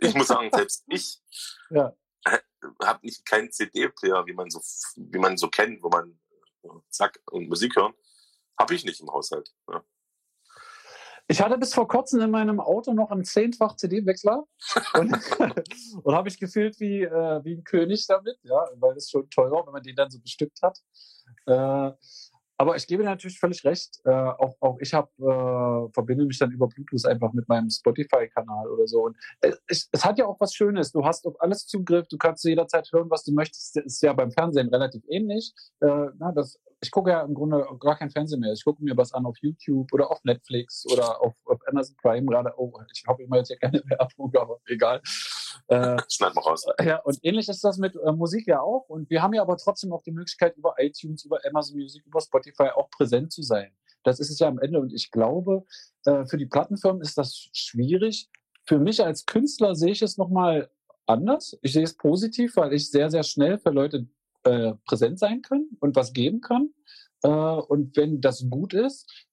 ich muss sagen, selbst [LAUGHS] ich ja. Habe nicht keinen CD-Player, wie man so, wie man so kennt, wo man zack und Musik hören. Habe ich nicht im Haushalt. Ja. Ich hatte bis vor kurzem in meinem Auto noch einen zehnfach CD-Wechsler [LAUGHS] und, [LAUGHS] und habe ich gefühlt wie, äh, wie ein König damit, ja, weil es schon teuer, wenn man den dann so bestückt hat. Äh, aber ich gebe dir natürlich völlig recht. Äh, auch, auch ich habe äh, verbinde mich dann über Bluetooth einfach mit meinem Spotify-Kanal oder so. Und es, es, hat ja auch was Schönes. Du hast auf alles Zugriff. Du kannst jederzeit hören, was du möchtest. Das ist ja beim Fernsehen relativ ähnlich. Äh, na, das ich gucke ja im Grunde gar kein Fernsehen mehr. Ich gucke mir was an auf YouTube oder auf Netflix oder auf, auf Amazon Prime gerade. Oh, ich habe immer jetzt ja keine [LAUGHS] Werbung, aber egal. Äh, Schneid mal raus. Ja, und ähnlich ist das mit äh, Musik ja auch. Und wir haben ja aber trotzdem auch die Möglichkeit, über iTunes, über Amazon Music, über Spotify auch präsent zu sein. Das ist es ja am Ende. Und ich glaube, äh, für die Plattenfirmen ist das schwierig. Für mich als Künstler sehe ich es nochmal anders. Ich sehe es positiv, weil ich sehr, sehr schnell für Leute äh, präsent sein kann und was geben kann. Äh, und wenn das gut ist,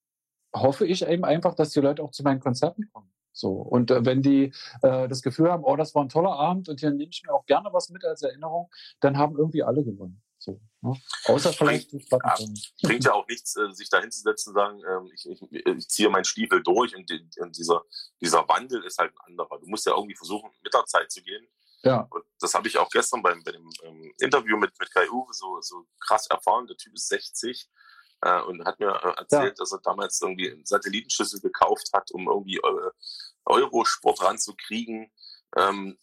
hoffe ich eben einfach, dass die Leute auch zu meinen Konzerten kommen. So. Und äh, wenn die äh, das Gefühl haben, oh, das war ein toller Abend und hier nehme ich mir auch gerne was mit als Erinnerung, dann haben irgendwie alle gewonnen. So, ne? Außer vielleicht bringt, ja, bringt ja auch nichts, äh, sich da hinzusetzen und sagen, ähm, ich, ich, ich ziehe meinen Stiefel durch und, und dieser, dieser Wandel ist halt ein anderer. Du musst ja irgendwie versuchen, mit der Zeit zu gehen. Ja. Und das habe ich auch gestern beim, bei dem ähm, Interview mit, mit Kai Uwe so, so krass erfahren. Der Typ ist 60 äh, und hat mir äh, erzählt, ja. dass er damals irgendwie einen Satellitenschüssel gekauft hat, um irgendwie äh, Eurosport ranzukriegen. Ähm,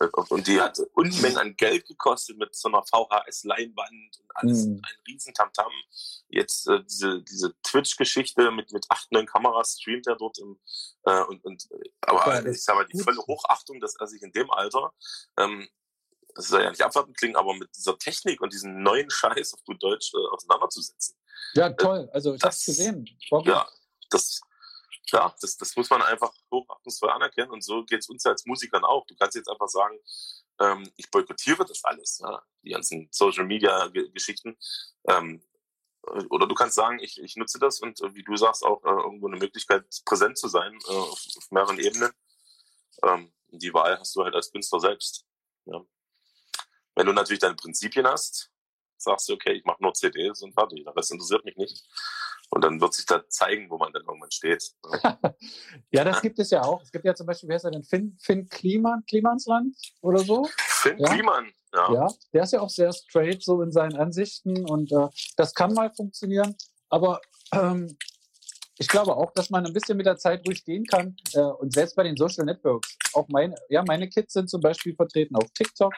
äh, und die hat Unmengen an Geld gekostet mit so einer VHS-Leinwand und alles, mhm. ein riesen Tamtam. Jetzt äh, diese, diese Twitch-Geschichte mit, mit acht, neun Kameras streamt er dort im, äh, und, und, aber ja, ich sag mal, die volle Hochachtung, dass er sich in dem Alter, ähm, das soll ja nicht abwarten klingen, aber mit dieser Technik und diesem neuen Scheiß auf gut Deutsch äh, auseinanderzusetzen. Ja, äh, toll. Also ich habe es gesehen. Ja, das, ja, das, das muss man einfach hochachtungsvoll anerkennen und so geht es uns als Musikern auch. Du kannst jetzt einfach sagen, ähm, ich boykottiere das alles, ja, die ganzen Social Media Geschichten. Ähm, oder du kannst sagen, ich, ich nutze das und äh, wie du sagst, auch äh, irgendwo eine Möglichkeit, präsent zu sein äh, auf, auf, mehreren Ebenen. Ähm, die Wahl hast du halt als Künstler selbst. Ja. Wenn du natürlich deine Prinzipien hast, sagst du, okay, ich mache nur CDs und fertig, das interessiert mich nicht. Und dann wird sich da zeigen, wo man dann irgendwann steht. Ja, [LAUGHS] ja das gibt es ja auch. Es gibt ja zum Beispiel, wer ist er denn? Finn, Finn Kliman, Klimansland oder so? Finn ja? Kliman, ja. Ja, der ist ja auch sehr straight so in seinen Ansichten und äh, das kann mal funktionieren. Aber ähm, ich glaube auch, dass man ein bisschen mit der Zeit ruhig gehen kann. Äh, und selbst bei den Social Networks, auch meine, ja, meine Kids sind zum Beispiel vertreten auf TikTok,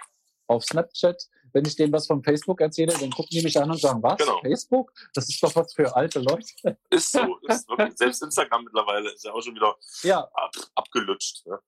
auf Snapchat. Wenn ich denen was von Facebook erzähle, dann gucken die mich an und sagen, was? Genau. Facebook? Das ist doch was für alte Leute. Ist so. Ist wirklich, selbst Instagram mittlerweile ist ja auch schon wieder ja. ab, abgelutscht. Ja.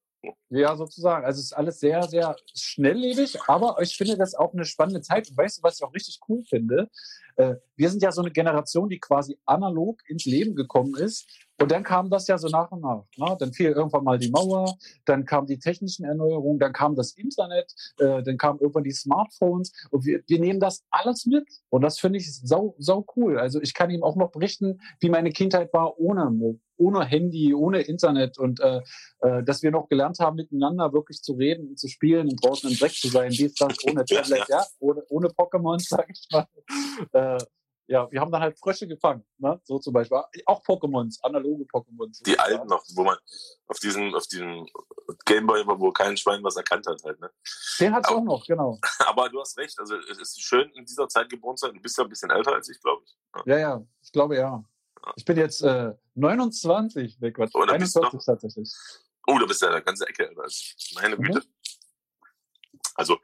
Ja, sozusagen. Also es ist alles sehr, sehr schnelllebig, aber ich finde das auch eine spannende Zeit. Und weißt du, was ich auch richtig cool finde? Äh, wir sind ja so eine Generation, die quasi analog ins Leben gekommen ist. Und dann kam das ja so nach und nach. Ne? Dann fiel irgendwann mal die Mauer, dann kamen die technischen Erneuerungen, dann kam das Internet, äh, dann kamen irgendwann die Smartphones. Und wir, wir nehmen das alles mit. Und das finde ich sau, sau cool. Also ich kann ihm auch noch berichten, wie meine Kindheit war ohne ohne Handy, ohne Internet und äh, äh, dass wir noch gelernt haben, miteinander wirklich zu reden und zu spielen und draußen im Dreck zu sein, dies, das, ohne Tablet, ja, ohne, ohne Pokémon, [LAUGHS] sag ich mal. Äh, ja, wir haben dann halt Frösche gefangen, ne? so zum Beispiel. Auch Pokémons, analoge Pokémons. Die alten noch, wo man auf diesem, auf diesem Gameboy, wo kein Schwein was erkannt hat halt, ne? Den hat es auch noch, genau. Aber du hast recht, also es ist schön, in dieser Zeit geboren zu sein. Du bist ja ein bisschen älter als ich, glaube ich. Ja, ja, ja ich glaube ja. Ich bin jetzt äh, 29, ne Quatsch, Oh, da bist du 21 tatsächlich. Oh, du bist ja eine ganze Ecke älter als ich. Meine Mhm. Güte. Also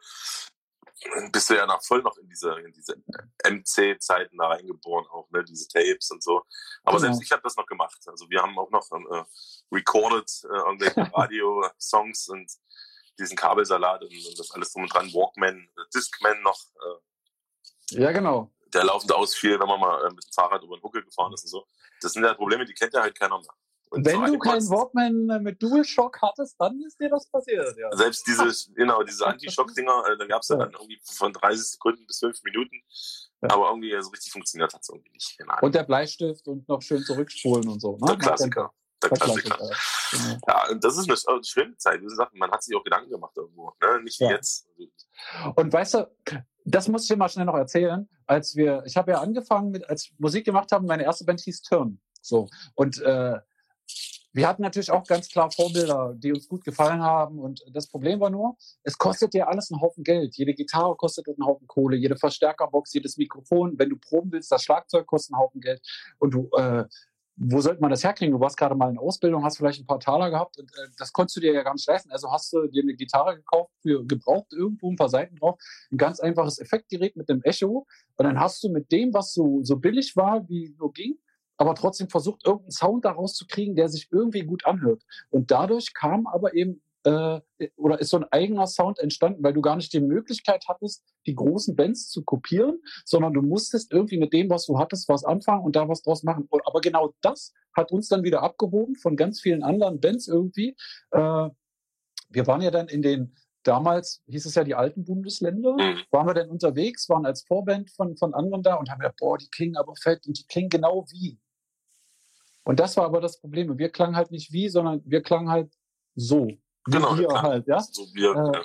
bist du ja noch voll noch in diese, in diese MC-Zeiten da reingeboren, auch, ne? Diese Tapes und so. Aber Genau. selbst ich habe das noch gemacht. Also wir haben auch noch äh, recorded äh, irgendwelche [LAUGHS] Radio-Songs und diesen Kabelsalat und, und das alles drum und dran, Walkman, äh, Discman noch, äh, Ja, genau. der laufend ausfiel, wenn man mal äh, mit dem Fahrrad über den Huckel gefahren ist und so. Das sind ja Probleme, die kennt ja halt keiner mehr. Und Wenn so du keinen Walkman äh, mit DualShock hattest, dann ist dir das passiert. Ja. Selbst diese, [LAUGHS] genau, diese Anti-Shock-Dinger, äh, da gab es ja dann irgendwie von 30 Sekunden bis 5 Minuten. Ja. Aber irgendwie so richtig funktioniert hat es irgendwie nicht. Und der Bleistift und noch schön zurückspulen und so. Ne? der Klassiker. Der Der Klassiker. Klassiker. Genau. Ja, und das ist eine, eine schöne Zeit. Wie gesagt, man hat sich auch Gedanken gemacht irgendwo. Ne? Nicht wie Ja. jetzt. Und weißt du, das muss ich dir mal schnell noch erzählen, als wir, ich habe ja angefangen mit, als Musik gemacht haben, meine erste Band hieß Turn. So. Und äh, wir hatten natürlich auch ganz klar Vorbilder, die uns gut gefallen haben. Und das Problem war nur, es kostet ja alles einen Haufen Geld. Jede Gitarre kostet einen Haufen Kohle, jede Verstärkerbox, jedes Mikrofon. Wenn du proben willst, das Schlagzeug kostet einen Haufen Geld. Und du, äh, wo sollte man das herkriegen? Du warst gerade mal in Ausbildung, hast vielleicht ein paar Taler gehabt und äh, das konntest du dir ja gar nicht leisten. Also hast du dir eine Gitarre gekauft, für gebraucht, irgendwo ein paar Seiten drauf, ein ganz einfaches Effektgerät mit einem Echo und dann hast du mit dem, was so, so billig war, wie nur ging, aber trotzdem versucht, irgendeinen Sound daraus zu kriegen, der sich irgendwie gut anhört. Und dadurch kam aber eben äh, oder ist so ein eigener Sound entstanden, weil du gar nicht die Möglichkeit hattest, die großen Bands zu kopieren, sondern du musstest irgendwie mit dem, was du hattest, was anfangen und da was draus machen. Aber genau das hat uns dann wieder abgehoben von ganz vielen anderen Bands irgendwie. Äh, wir waren ja dann in den, damals hieß es ja die alten Bundesländer, Mhm. waren wir dann unterwegs, waren als Vorband von, von anderen da und haben gedacht, boah, die klingen aber fett und die klingen genau wie. Und das war aber das Problem. Wir klangen halt nicht wie, sondern wir klangen halt so. Genau, wir halt, ja. So wir, Äh, ja.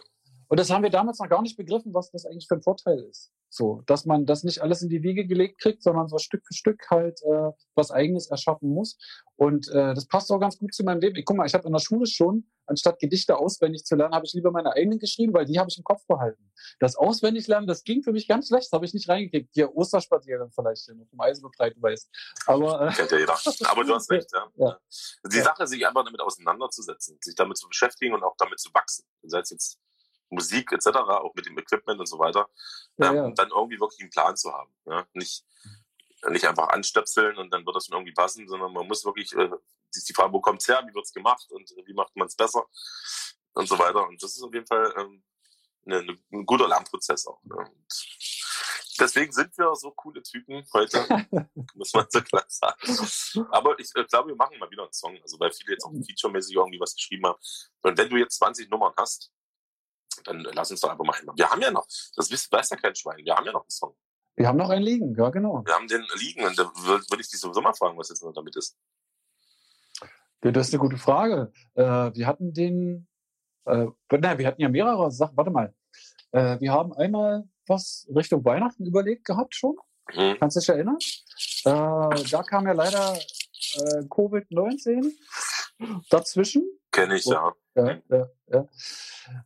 Und das haben wir damals noch gar nicht begriffen, was das eigentlich für ein Vorteil ist. So, dass man das nicht alles in die Wiege gelegt kriegt, sondern so Stück für Stück halt äh, was Eigenes erschaffen muss. Und äh, das passt auch ganz gut zu meinem Leben. Ich, guck mal, ich habe in der Schule schon, anstatt Gedichte auswendig zu lernen, habe ich lieber meine eigenen geschrieben, weil die habe ich im Kopf behalten. Das Auswendiglernen, das ging für mich ganz schlecht, das habe ich nicht reingekriegt. Hier Osterspaziergang vielleicht, wenn du vom Eisen befreit weißt. Aber äh, ja jeder. [LAUGHS] Aber du hast recht, ja. Ja. Die Ja. Sache, sich einfach damit auseinanderzusetzen, sich damit zu beschäftigen und auch damit zu wachsen. Sei es jetzt Musik etc., auch mit dem Equipment und so weiter. ja, ähm, dann irgendwie wirklich einen Plan zu haben. Nicht, nicht einfach anstöpseln und dann wird das schon irgendwie passen, sondern man muss wirklich äh, die Frage, wo kommt's her, wie wird's gemacht und äh, wie macht man es besser und so weiter. Und das ist auf jeden Fall ähm, ne, ne, ein guter Lernprozess auch. Ne? Und deswegen sind wir so coole Typen heute, [LAUGHS] muss man so klar sagen. Aber ich äh, glaube, wir machen mal wieder einen Song, also weil viele jetzt auch featuremäßig irgendwie was geschrieben haben. Und wenn du jetzt 20 Nummern hast, dann lass uns doch einfach mal hin. Wir haben ja noch, das wisst- weiß ja kein Schwein, wir haben ja noch einen Song. Wir haben noch einen liegen, ja genau. Wir haben den liegen und da würde würd ich dich sowieso mal fragen, was jetzt noch damit ist. Ja, das ist eine gute Frage. Äh, wir hatten den, äh, nein, wir hatten ja mehrere Sachen. Warte mal. Äh, wir haben einmal was Richtung Weihnachten überlegt gehabt schon. Hm. Kannst du dich erinnern? Äh, da kam ja leider äh, Covid-19 dazwischen. Kenne ich, ja. Ja, ja, ja.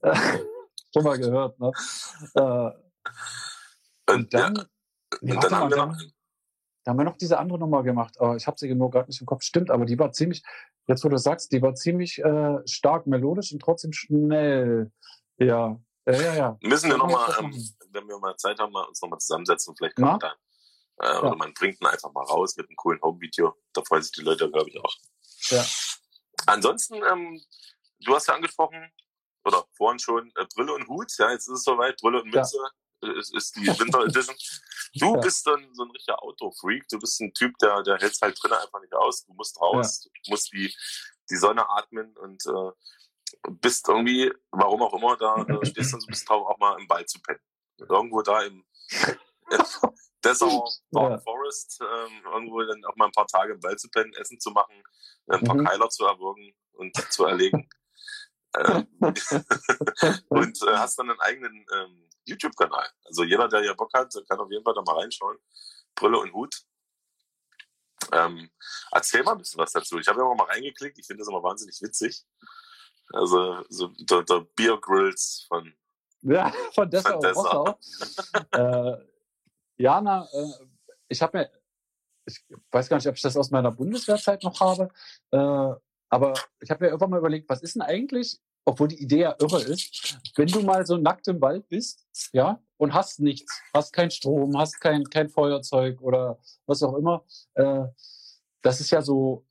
Äh, [LAUGHS] schon mal gehört, ne? Äh, Und, dann, ja, nee, dann haben mal, wir noch. Da haben wir noch diese andere Nummer gemacht. Aber ich habe sie nur gerade nicht im Kopf. Stimmt, aber die war ziemlich, jetzt wo du sagst, die war ziemlich äh, stark melodisch und trotzdem schnell. Ja, ja, ja. ja. Müssen wir nochmal, ähm, wenn wir mal Zeit haben, mal uns nochmal zusammensetzen. Vielleicht kann Na? man da, äh, oder man bringt ihn einfach mal raus mit einem coolen Home-Video. Da freuen sich die Leute, glaube ich, auch. Ja. Ansonsten, ähm, du hast ja angesprochen, oder vorhin schon, äh, Brille und Hut. Ja, jetzt ist es soweit. Brille und Ja. Mütze äh, ist, ist die Winter Edition. [LAUGHS] [LAUGHS] Du Ja. bist dann so ein richtiger Autofreak. Du bist ein Typ, der, der hält halt drinnen einfach nicht aus. Du musst raus, du musst die, die Sonne atmen und äh, bist irgendwie, warum auch immer, da äh, [LAUGHS] stehst dann so ein bisschen drauf, auch mal im Wald zu pennen. Irgendwo da im [LAUGHS] Desert Dark Ja. Forest, ähm, irgendwo dann auch mal ein paar Tage im Wald zu pennen, Essen zu machen, ein paar Mhm. Keiler zu erwürgen und zu erlegen. ähm, und äh, hast dann einen eigenen ähm, YouTube-Kanal. Also jeder, der hier Bock hat, kann auf jeden Fall da mal reinschauen. Brille und Hut. Ähm, erzähl mal ein bisschen was dazu. Ich habe ja auch mal reingeklickt. Ich finde das immer wahnsinnig witzig. Also so der, der Beer Grills von [LAUGHS] Ja, von Dessau, Von Dessau. [LAUGHS] Äh, Jana, äh, ich habe mir, ich weiß gar nicht, ob ich das aus meiner Bundeswehrzeit noch habe, äh, aber ich habe mir irgendwann mal überlegt, was ist denn eigentlich, obwohl die Idee ja irre ist, wenn du mal so nackt im Wald bist, ja, und hast nichts, hast kein Strom, hast kein, kein Feuerzeug oder was auch immer, äh, das ist ja so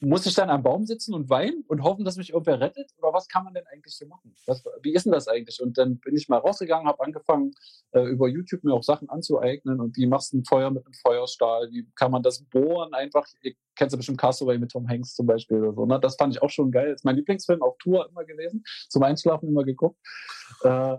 muss ich dann am Baum sitzen und weinen und hoffen, dass mich irgendwer rettet? Oder was kann man denn eigentlich so machen? Was, wie ist denn das eigentlich? Und dann bin ich mal rausgegangen, habe angefangen, äh, über YouTube mir auch Sachen anzueignen. Und wie machst du ein Feuer mit einem Feuerstahl? Wie kann man das bohren? Einfach, ihr kennt ja bestimmt Castaway mit Tom Hanks zum Beispiel oder so. Ne? Das fand ich auch schon geil. Das ist mein Lieblingsfilm auf Tour immer gewesen. Zum Einschlafen immer geguckt. Äh,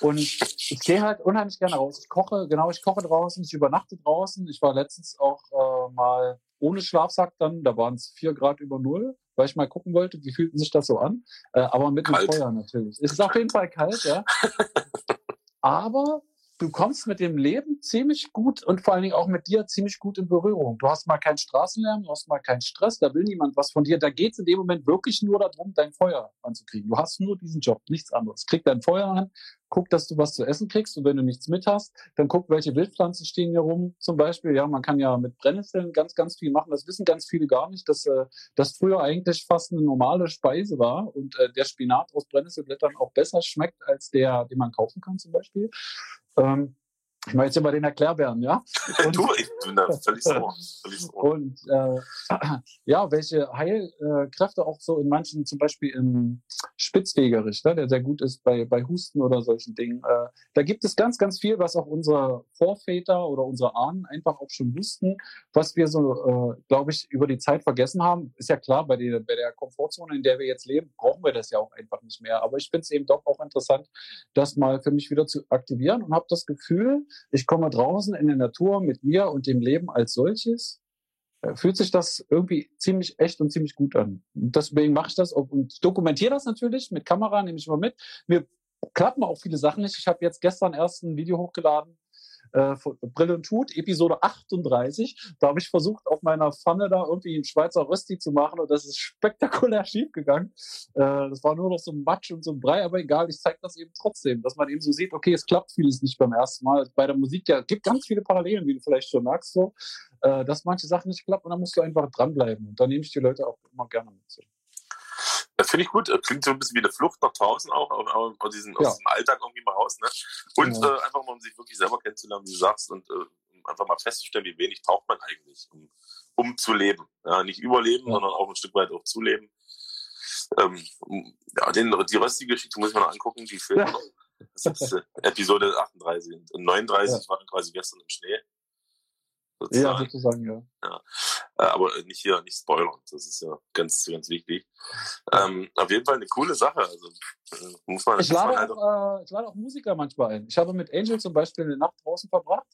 und ich gehe halt unheimlich gerne raus. Ich koche, genau, ich koche draußen, ich übernachte draußen. Ich war letztens auch äh, mal ohne Schlafsack dann, da waren es vier Grad über Null, weil ich mal gucken wollte, wie fühlten sich das so an. Äh, aber mit kalt. dem Feuer natürlich. Es ist auf jeden Fall kalt, ja. [LAUGHS] aber du kommst mit dem Leben ziemlich gut und vor allen Dingen auch mit dir ziemlich gut in Berührung. Du hast mal keinen Straßenlärm, du hast mal keinen Stress, da will niemand was von dir. Da geht es in dem Moment wirklich nur darum, dein Feuer anzukriegen. Du hast nur diesen Job, nichts anderes. Krieg dein Feuer an, guck, dass du was zu essen kriegst und wenn du nichts mit hast, dann guck, welche Wildpflanzen stehen hier rum zum Beispiel. Ja, man kann ja mit Brennnesseln ganz, ganz viel machen. Das wissen ganz viele gar nicht, dass äh, das früher eigentlich fast eine normale Speise war und äh, der Spinat aus Brennnesselblättern auch besser schmeckt als der, den man kaufen kann zum Beispiel. Ähm, ich mache jetzt immer den Erklärbären, ja? Und, [LAUGHS] du, ich bin da völlig so. Völlig so. Und äh, [CLEARS THROAT] ja, welche Heilkräfte auch so in manchen, zum Beispiel im Spitzwegerich, ne, der sehr gut ist bei, bei Husten oder solchen Dingen. Äh, da gibt es ganz, ganz viel, was auch unsere Vorväter oder unsere Ahnen einfach auch schon wussten, was wir so, äh, glaube ich, über die Zeit vergessen haben. Ist ja klar, bei der, bei der Komfortzone, in der wir jetzt leben, brauchen wir das ja auch einfach nicht mehr. Aber ich finde es eben doch auch interessant, das mal für mich wieder zu aktivieren und habe das Gefühl, ich komme draußen in der Natur mit mir und dem Leben als solches, äh, fühlt sich das irgendwie ziemlich echt und ziemlich gut an. Und deswegen mache ich das und dokumentiere das natürlich mit Kamera, nehme ich immer mit. Mir klappen auch viele Sachen nicht. Ich habe jetzt gestern erst ein Video hochgeladen äh, und Tut, Episode 38. Da habe ich versucht, auf meiner Pfanne da irgendwie einen Schweizer Rösti zu machen und das ist spektakulär [LAUGHS] schief gegangen. Äh, das war nur noch so ein Matsch und so ein Brei, aber egal, ich zeige das eben trotzdem, dass man eben so sieht, okay, es klappt vieles nicht beim ersten Mal. Bei der Musik ja gibt ganz viele Parallelen, wie du vielleicht schon merkst, so, äh, dass manche Sachen nicht klappen und dann musst du einfach dranbleiben. Und da nehme ich die Leute auch immer gerne mit. Das finde ich gut. Klingt so ein bisschen wie eine Flucht nach draußen auch, auch aus, diesem, ja. aus diesem Alltag irgendwie mal raus. Ne? Und ja. äh, einfach mal, um sich wirklich selber kennenzulernen, wie du sagst, und äh, um einfach mal festzustellen, wie wenig braucht man eigentlich, um, um zu leben. Ja, nicht überleben, ja. sondern auch ein Stück weit auch zu leben. Ähm, ja, den, die röstige Geschichte muss ich mir noch angucken, die fehlt [LAUGHS] noch. Das ist äh, Episode 38 und 39 waren quasi gestern im Schnee. Sozusagen. Ja, sozusagen, ja. ja. Äh, aber nicht hier, nicht spoilern. Das ist ja ganz, ganz wichtig. Ähm, auf jeden Fall eine coole Sache. Also, äh, muss man, ich, lade halt auch, äh, ich lade auch Musiker manchmal ein. Ich habe mit Angel zum Beispiel eine Nacht draußen verbracht.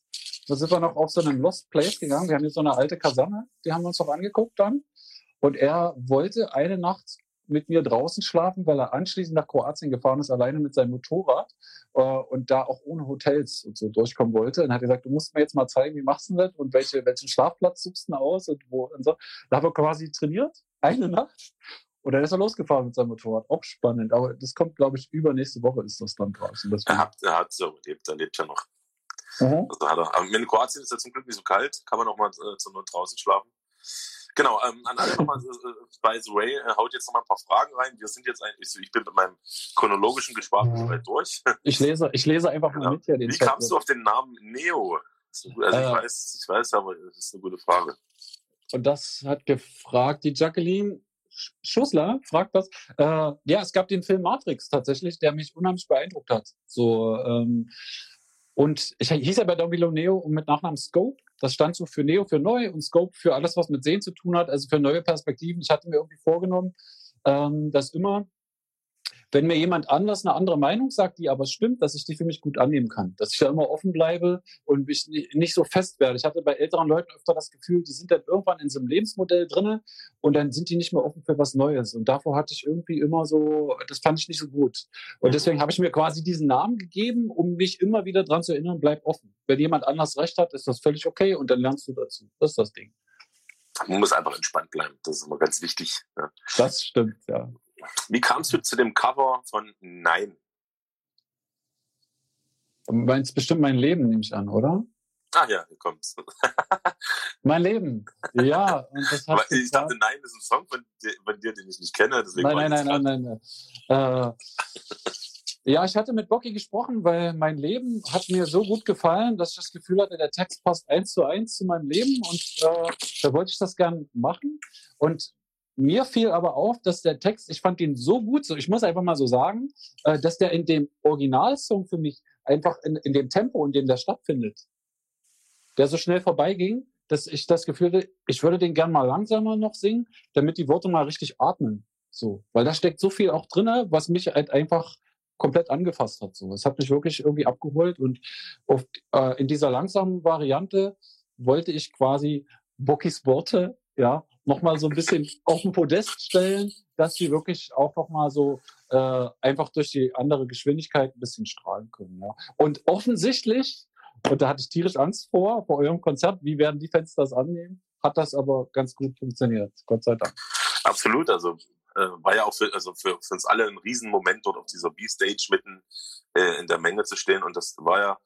Da sind wir noch auf so einen Lost Place gegangen. Wir haben jetzt so eine alte Kaserne, die haben wir uns noch angeguckt dann. Und er wollte eine Nacht mit mir draußen schlafen, weil er anschließend nach Kroatien gefahren ist, alleine mit seinem Motorrad und da auch ohne Hotels und so durchkommen wollte. Und hat gesagt, du musst mir jetzt mal zeigen, wie machst du das und welche, welchen Schlafplatz suchst du aus und wo und so. Da haben wir quasi trainiert, eine Nacht. Und dann ist er losgefahren mit seinem Motorrad. Auch spannend. Aber das kommt, glaube ich, übernächste Woche ist das dann draußen. Das er hat, er hat so überlebt, er lebt ja noch. Mhm. Also hat er, aber in Kroatien ist es zum Glück nicht so kalt, kann man auch mal äh, zur Not draußen schlafen. Genau, ähm, an alle nochmal, äh, by the way, äh, haut jetzt noch mal ein paar Fragen rein. Wir sind jetzt eigentlich, ich bin mit meinem chronologischen Gespräch ja. durch. [LAUGHS] Ich lese, ich lese einfach genau. mal mit hier den Wie Chat kamst du auf den Namen Neo? Also ich, äh, weiß, ich weiß, aber das ist eine gute Frage. Und das hat gefragt die Jacqueline Schussler, fragt das. Äh, ja, es gab den Film Matrix tatsächlich, der mich unheimlich beeindruckt hat. So, ähm, und ich hieß ja bei Domino Neo und mit Nachnamen Scope. Das stand so für Neo für neu und Scope für alles, was mit Sehen zu tun hat, also für neue Perspektiven. Ich hatte mir irgendwie vorgenommen, ähm, dass immer wenn mir jemand anders eine andere Meinung sagt, die aber stimmt, dass ich die für mich gut annehmen kann. Dass ich da immer offen bleibe und mich nicht so fest werde. Ich hatte bei älteren Leuten öfter das Gefühl, die sind dann irgendwann in so einem Lebensmodell drinne und dann sind die nicht mehr offen für was Neues. Und davor hatte ich irgendwie immer so, das fand ich nicht so gut. Und deswegen habe ich mir quasi diesen Namen gegeben, um mich immer wieder dran zu erinnern, bleib offen. Wenn jemand anders recht hat, ist das völlig okay und dann lernst du dazu. Das ist das Ding. Man muss einfach entspannt bleiben. Das ist immer ganz wichtig. Ja. Das stimmt, ja. Wie kamst du zu dem Cover von Nein? Du meinst bestimmt mein Leben, nehme ich an, oder? Ah ja, hier kommt's. [LAUGHS] mein Leben. Ja, ich dachte, nein, ist ein Song von dir, von dir den ich nicht kenne. Deswegen nein, nein, nein, nein, nein, nein, äh, ja, ich hatte mit Bocky gesprochen, weil mein Leben hat mir so gut gefallen, dass ich das Gefühl hatte, der Text passt eins zu eins zu meinem Leben und äh, da wollte ich das gern machen. Und mir fiel aber auf, dass der Text, ich fand ihn so gut, so ich muss einfach mal so sagen, äh, dass der in dem Originalsong für mich einfach in, in dem Tempo, in dem der stattfindet, der so schnell vorbeiging, dass ich das Gefühl hatte, ich würde den gern mal langsamer noch singen, damit die Worte mal richtig atmen. So, weil da steckt so viel auch drinne, was mich halt einfach komplett angefasst hat. So, es hat mich wirklich irgendwie abgeholt und auf, äh, in dieser langsamen Variante wollte ich quasi Bockys Worte ja nochmal so ein bisschen auf den Podest stellen, dass sie wirklich auch nochmal so äh, einfach durch die andere Geschwindigkeit ein bisschen strahlen können. Ja. Und offensichtlich, und da hatte ich tierisch Angst vor, vor eurem Konzert, wie werden die Fans das annehmen, hat das aber ganz gut funktioniert, Gott sei Dank. Absolut, also äh, war ja auch für, also für, für uns alle ein Riesenmoment, dort auf dieser B-Stage mitten äh, in der Menge zu stehen. Und das war ja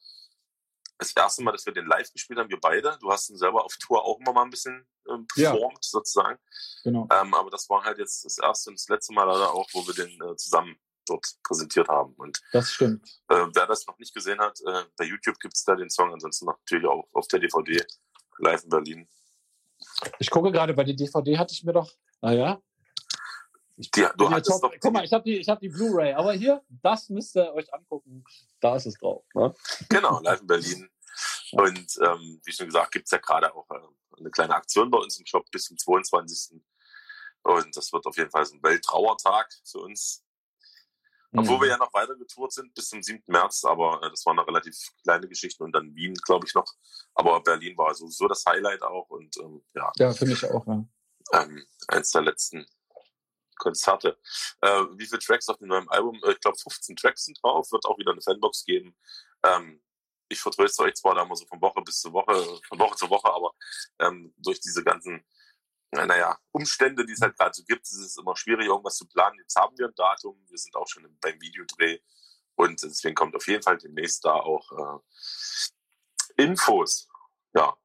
das erste Mal, dass wir den live gespielt haben, wir beide. Du hast ihn selber auf Tour auch immer mal ein bisschen ähm, performt, ja. sozusagen. Genau. Ähm, aber das war halt jetzt das erste und das letzte Mal leider auch, wo wir den äh, zusammen dort präsentiert haben. Und das stimmt. Äh, wer das noch nicht gesehen hat, äh, bei YouTube gibt es da den Song, ansonsten natürlich auch auf der DVD live in Berlin. Ich gucke gerade, bei der DVD hatte ich mir doch, naja, die, du hattest doch Guck mal, ich habe die, hab die Blu-ray, aber hier, das müsst ihr euch angucken. Da ist es drauf. Ne? Genau, live in Berlin. Und ähm, wie schon gesagt, gibt es ja gerade auch äh, eine kleine Aktion bei uns im Shop bis zum 22. Und das wird auf jeden Fall so ein Welttrauertag für uns. Mhm. Obwohl wir ja noch weiter getourt sind bis zum 7. März, aber äh, das war eine relativ kleine Geschichte und dann Wien, glaube ich, noch. Aber Berlin war so, so das Highlight auch und ähm, ja. Ja, finde ich auch, ja. Ähm, eins der letzten Konzerte. Äh, wie viele Tracks auf dem neuen Album? Äh, ich glaube 15 Tracks sind drauf, wird auch wieder eine Fanbox geben. Ähm, ich vertröste euch zwar da immer so von Woche bis zu Woche, von Woche zu Woche, aber ähm, durch diese ganzen, naja, Umstände, die es halt gerade so gibt, ist es immer schwierig, irgendwas zu planen. Jetzt haben wir ein Datum, wir sind auch schon beim Videodreh und deswegen kommt auf jeden Fall demnächst da auch äh, Infos. Ja,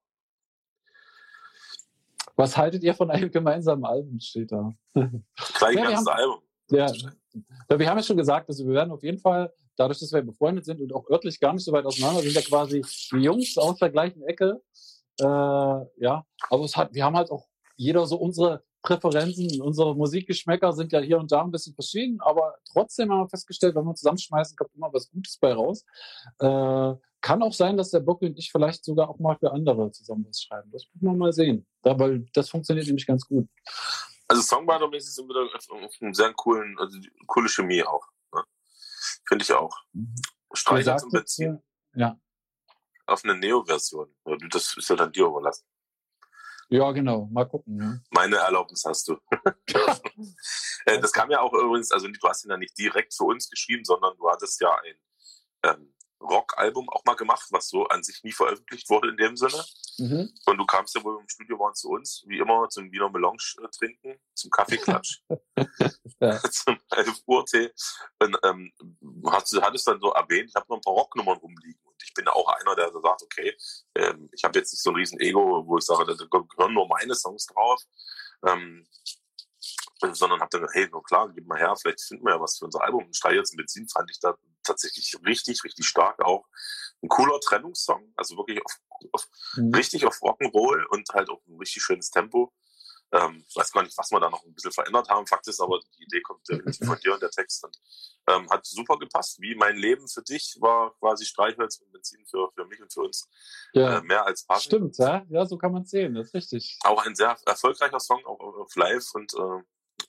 was haltet ihr von einem gemeinsamen Album, steht da. Gleich ja, ganzes Album. Ja, wir haben ja schon gesagt, dass wir werden auf jeden Fall, dadurch, dass wir befreundet sind und auch örtlich gar nicht so weit auseinander, sind ja quasi die Jungs aus der gleichen Ecke. Äh, ja, aber es hat, wir haben halt auch jeder so unsere Präferenzen, unsere Musikgeschmäcker sind ja hier und da ein bisschen verschieden, aber trotzdem haben wir festgestellt, wenn wir zusammenschmeißen, kommt immer was Gutes bei raus. Äh, kann auch sein, dass der Bockel und ich vielleicht sogar auch mal für andere zusammen was schreiben. Das muss man mal sehen. Da, weil das funktioniert nämlich ganz gut. Also Songwriter-mäßig sind wir da auf einem sehr coolen, also coole Chemie auch. Ne? Finde ich auch. Mhm. Streicher zum Benzin. Ja. Auf eine Neo-Version. Das ist ja dann dir überlassen. Ja, genau. Mal gucken. Ja. Meine Erlaubnis hast du. [LAUGHS] Äh, das kam ja auch übrigens, also du hast ihn ja nicht direkt für uns geschrieben, sondern du hattest ja ein ähm, Rock-Album auch mal gemacht, was so an sich nie veröffentlicht wurde in dem Sinne. Mhm. Und du kamst ja wohl im Studio waren zu uns, wie immer, zum Wiener Melange äh, trinken, zum Kaffeeklatsch, [LAUGHS] [LAUGHS] zum 11 Uhr Tee. Und ähm, hast, hattest dann so erwähnt, ich habe noch ein paar Rocknummern rumliegen. Und ich bin auch einer, der so sagt, okay, ähm, ich habe jetzt nicht so ein riesen Ego, wo ich sage, da gehören nur meine Songs drauf. Ähm, sondern habe dann gesagt, hey, nur klar, gib mal her, vielleicht finden wir ja was für unser Album. Und Steil jetzt Benzin fand ich da tatsächlich richtig, richtig stark auch. Ein cooler Trennungssong, also wirklich auf, auf mhm. richtig auf Rock'n'Roll und halt auch ein richtig schönes Tempo. Ähm, weiß gar nicht, was wir da noch ein bisschen verändert haben. Fakt ist aber, die Idee kommt definitiv von dir und der Text und ähm, hat super gepasst. Wie mein Leben für dich war quasi Streichholz und Benzin für, für mich und für uns ja. äh, mehr als passend. Stimmt, ja, ja, so kann man sehen, das ist richtig. Auch ein sehr erfolgreicher Song, auch auf Live und äh,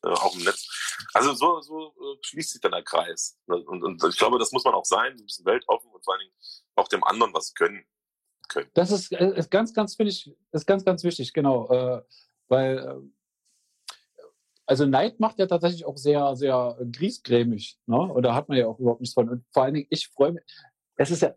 äh, auch im Netz. Also so, so äh, schließt sich dann der Kreis. Und, und ich glaube, das muss man auch sein, ein bisschen weltoffen und vor allen Dingen auch dem anderen was können. können. Das ist, äh, ist ganz, ganz, finde ich, ist ganz, ganz wichtig, genau. Äh, weil, äh, also Neid macht ja tatsächlich auch sehr, sehr griesgrämig. Ne? Und da hat man ja auch überhaupt nichts von. Und vor allen Dingen, ich freue mich. Es ist ja,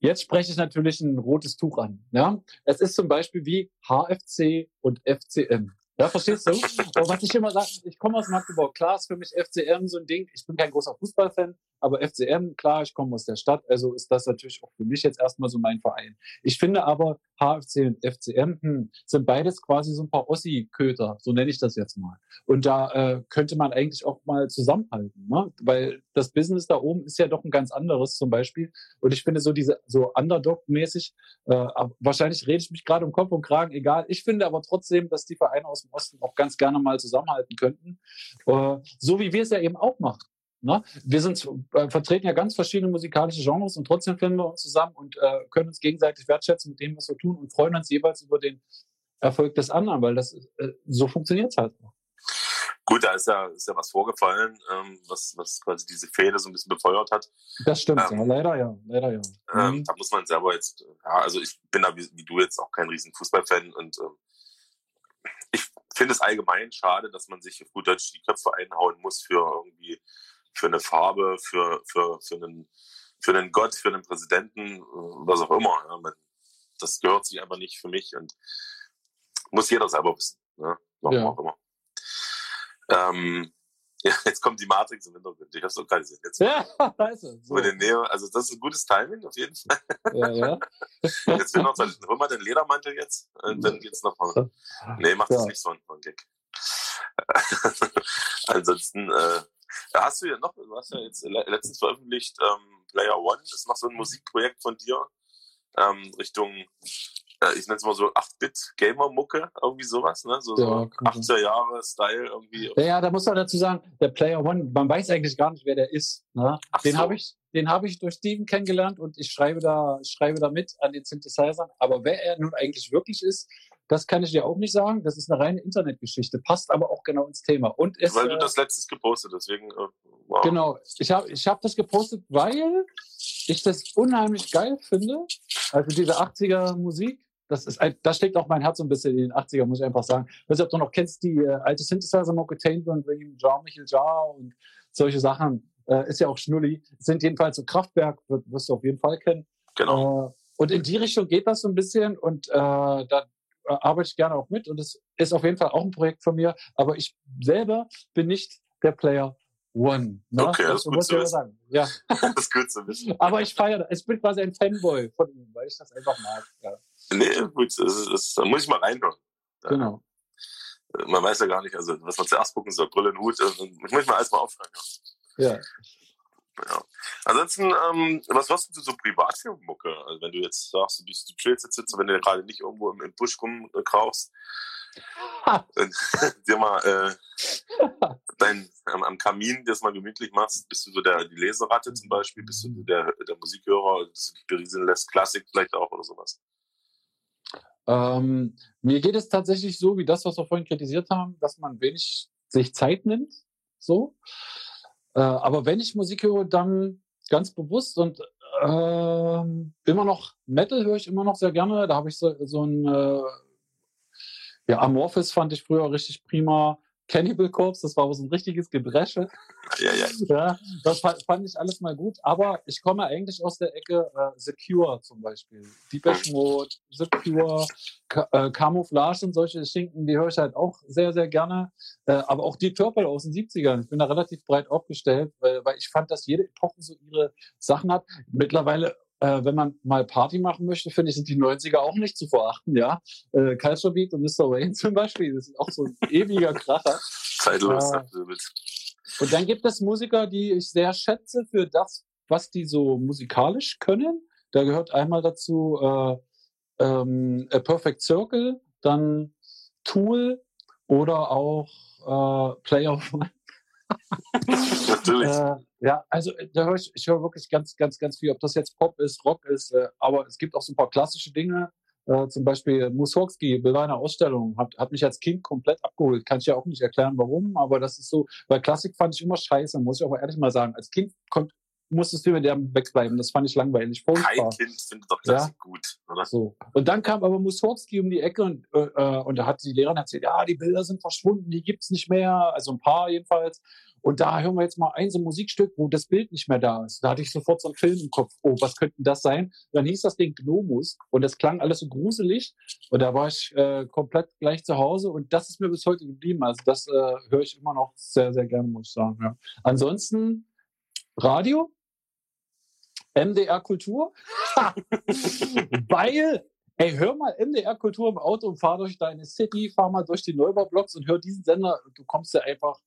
Jetzt spreche ich natürlich ein rotes Tuch an. Ja? Es ist zum Beispiel wie HFC und FCM. Ja, verstehst du? Und was ich immer sage, ich komme aus Magdeburg. Klar ist für mich FCM so ein Ding. Ich bin kein großer Fußballfan, aber FCM, klar, ich komme aus der Stadt, also ist das natürlich auch für mich jetzt erstmal so mein Verein. Ich finde aber, HFC und FCM hm, sind beides quasi so ein paar Ossi-Köter, so nenne ich das jetzt mal. Und da äh, könnte man eigentlich auch mal zusammenhalten, ne? weil das Business da oben ist ja doch ein ganz anderes zum Beispiel. Und ich finde so diese, so Underdog-mäßig, äh, wahrscheinlich rede ich mich gerade um Kopf und Kragen, egal. Ich finde aber trotzdem, dass die Vereine aus dem Osten auch ganz gerne mal zusammenhalten könnten. Äh, so wie wir es ja eben auch machen. Ne? Wir sind, äh, vertreten ja ganz verschiedene musikalische Genres und trotzdem finden wir uns zusammen und äh, können uns gegenseitig wertschätzen mit dem, was wir tun und freuen uns jeweils über den Erfolg des anderen, weil das äh, so funktioniert halt. Gut, da ist ja, ist ja was vorgefallen, ähm, was, was quasi diese Fehde so ein bisschen befeuert hat. Das stimmt, ähm, ja, leider ja, leider ja. Ähm, mhm. Da muss man selber jetzt, ja, also ich bin da wie, wie du jetzt auch kein riesen Fußballfan und ähm, ich finde es allgemein schade, dass man sich auf gut Deutsch die Köpfe einhauen muss für irgendwie für eine Farbe, für, für, für, einen, für einen Gott, für einen Präsidenten, äh, was auch immer. Ja. Das gehört sich einfach nicht für mich und muss jeder selber wissen. Ne? Warum ja. auch immer. Ähm, [LAUGHS] ja, jetzt kommt die Matrix im Hintergrund. Ich hab's doch gerade gesehen. Jetzt ja, [LAUGHS] scheiße. So. Den Neo, also das ist ein gutes Timing auf jeden Fall. Ja, ja. [LAUGHS] Jetzt will noch, hol mal den Ledermantel jetzt und dann geht's noch mal. Nee, mach das ja. nicht so ein Gag. Ansonsten, äh, da hast du ja noch, du hast ja jetzt letztens veröffentlicht, ähm, Player One ist noch so ein Musikprojekt von dir, ähm, Richtung, äh, ich nenne es mal so 8-Bit-Gamer-Mucke, irgendwie sowas, ne? So, ja, so 80er Jahre Style irgendwie. Ja, ja, da muss man dazu sagen, der Player One, man weiß eigentlich gar nicht, wer der ist. Ne? den so. habe ich, den habe ich durch Steven kennengelernt und ich schreibe da, schreibe da mit an den Synthesizern. Aber wer er nun eigentlich wirklich ist, das kann ich dir auch nicht sagen. Das ist eine reine Internetgeschichte, passt aber auch genau ins Thema. Und es, weil du äh, das letztes gepostet, deswegen. Äh, wow. Genau, ich habe ich hab das gepostet, weil ich das unheimlich geil finde. Also diese 80er Musik. Das, ist, da steckt auch mein Herz so ein bisschen in den 80er, muss ich einfach sagen. Ich weiß nicht, ob du noch kennst, die äh, alte Synthesizer Mocketained und Jar Michael Jar und solche Sachen. Äh, ist ja auch Schnulli. Sind jedenfalls so Kraftwerk, wirst du auf jeden Fall kennen. Genau. Äh, und in die Richtung geht das so ein bisschen und äh, da, arbeite ich gerne auch mit und es ist auf jeden Fall auch ein Projekt von mir, aber ich selber bin nicht der Player One. Ne? Okay, das, das ist gut zu Sagen. Ja. [LAUGHS] das ist gut zu wissen. aber ich feiere, ich bin quasi ein Fanboy von ihm, weil ich das einfach mag. Ja. Nee, gut, da muss ich mal reinhören. Genau. Man weiß ja gar nicht, also was man zuerst gucken soll, Brille und Hut, also, ich muss mal erstmal aufhören. Ja. Ja. Ansonsten, ähm, was hörst du so privat für Mucke? Also wenn du jetzt sagst, du bist du chillst jetzt, wenn du gerade nicht irgendwo im, im Busch rumkrauchst, [LAUGHS] dir mal äh, dein, am, am, Kamin das mal gemütlich machst, bist du so der die Leseratte zum Beispiel, bist du der, der Musikhörer, dass du dich berieseln lässt, Klassik vielleicht auch oder sowas? Ähm, mir geht es tatsächlich so, wie das, was wir vorhin kritisiert haben, dass man wenig sich Zeit nimmt. So. Äh, aber wenn ich Musik höre, dann ganz bewusst und äh, immer noch Metal höre ich immer noch sehr gerne. Da habe ich so, so ein äh, ja, Amorphis fand ich früher richtig prima. Cannibal Corpse, das war so ein richtiges Gebresche. Ja, ja. [LAUGHS] ja das fand ich alles mal gut. Aber ich komme eigentlich aus der Ecke äh, Secure zum Beispiel. Deepesh Mode, Secure, Ka äh, Camouflage und solche Schinken, die höre ich halt auch sehr, sehr gerne. Äh, aber auch Deep Purple aus den 70ern. Ich bin da relativ breit aufgestellt, weil, weil ich fand, dass jede Epoche so ihre Sachen hat. Mittlerweile äh, wenn man mal Party machen möchte, finde ich, sind die 90er auch nicht zu verachten, ja. Äh, Culture Beat und Mr. Wayne [LAUGHS] zum Beispiel, das ist auch so ein ewiger Kracher. Zeitlos, äh, Und dann gibt es Musiker, die ich sehr schätze für das, was die so musikalisch können. Da gehört einmal dazu äh, ähm, A Perfect Circle, dann Tool oder auch äh, Player One. [LAUGHS] Natürlich. Ja, also äh, da höre ich, ich höre wirklich ganz, ganz, ganz viel, ob das jetzt Pop ist, Rock ist, äh, aber es gibt auch so ein paar klassische Dinge. Äh, zum Beispiel Mussorgsky, Bilder Ausstellung, hat, hat mich als Kind komplett abgeholt. Kann ich ja auch nicht erklären, warum, aber das ist so, weil Klassik fand ich immer scheiße, muss ich auch ehrlich mal sagen. Als Kind kommt, musstest du mit dem wegbleiben. Das fand ich langweilig. Furchtbar. Kein Kind findet doch Klassik ja? gut, oder? So. Und dann kam aber Mussorgsky um die Ecke und, äh, äh, und da hat die Lehrerin erzählt, ja, die Bilder sind verschwunden, die gibt's nicht mehr. Also ein paar jedenfalls. Und da hören wir jetzt mal ein so ein Musikstück, wo das Bild nicht mehr da ist. Da hatte ich sofort so einen Film im Kopf. Oh, was könnte das sein? Dann hieß das Ding Gnomus und das klang alles so gruselig. Und da war ich äh, komplett gleich zu Hause und das ist mir bis heute geblieben. Also das äh, höre ich immer noch sehr, sehr gerne, muss ich sagen. Ja. Ansonsten Radio, MDR Kultur, [LAUGHS] weil, ey, hör mal MDR Kultur im Auto und fahr durch deine City, fahr mal durch die Neubaublocks und hör diesen Sender, du kommst ja einfach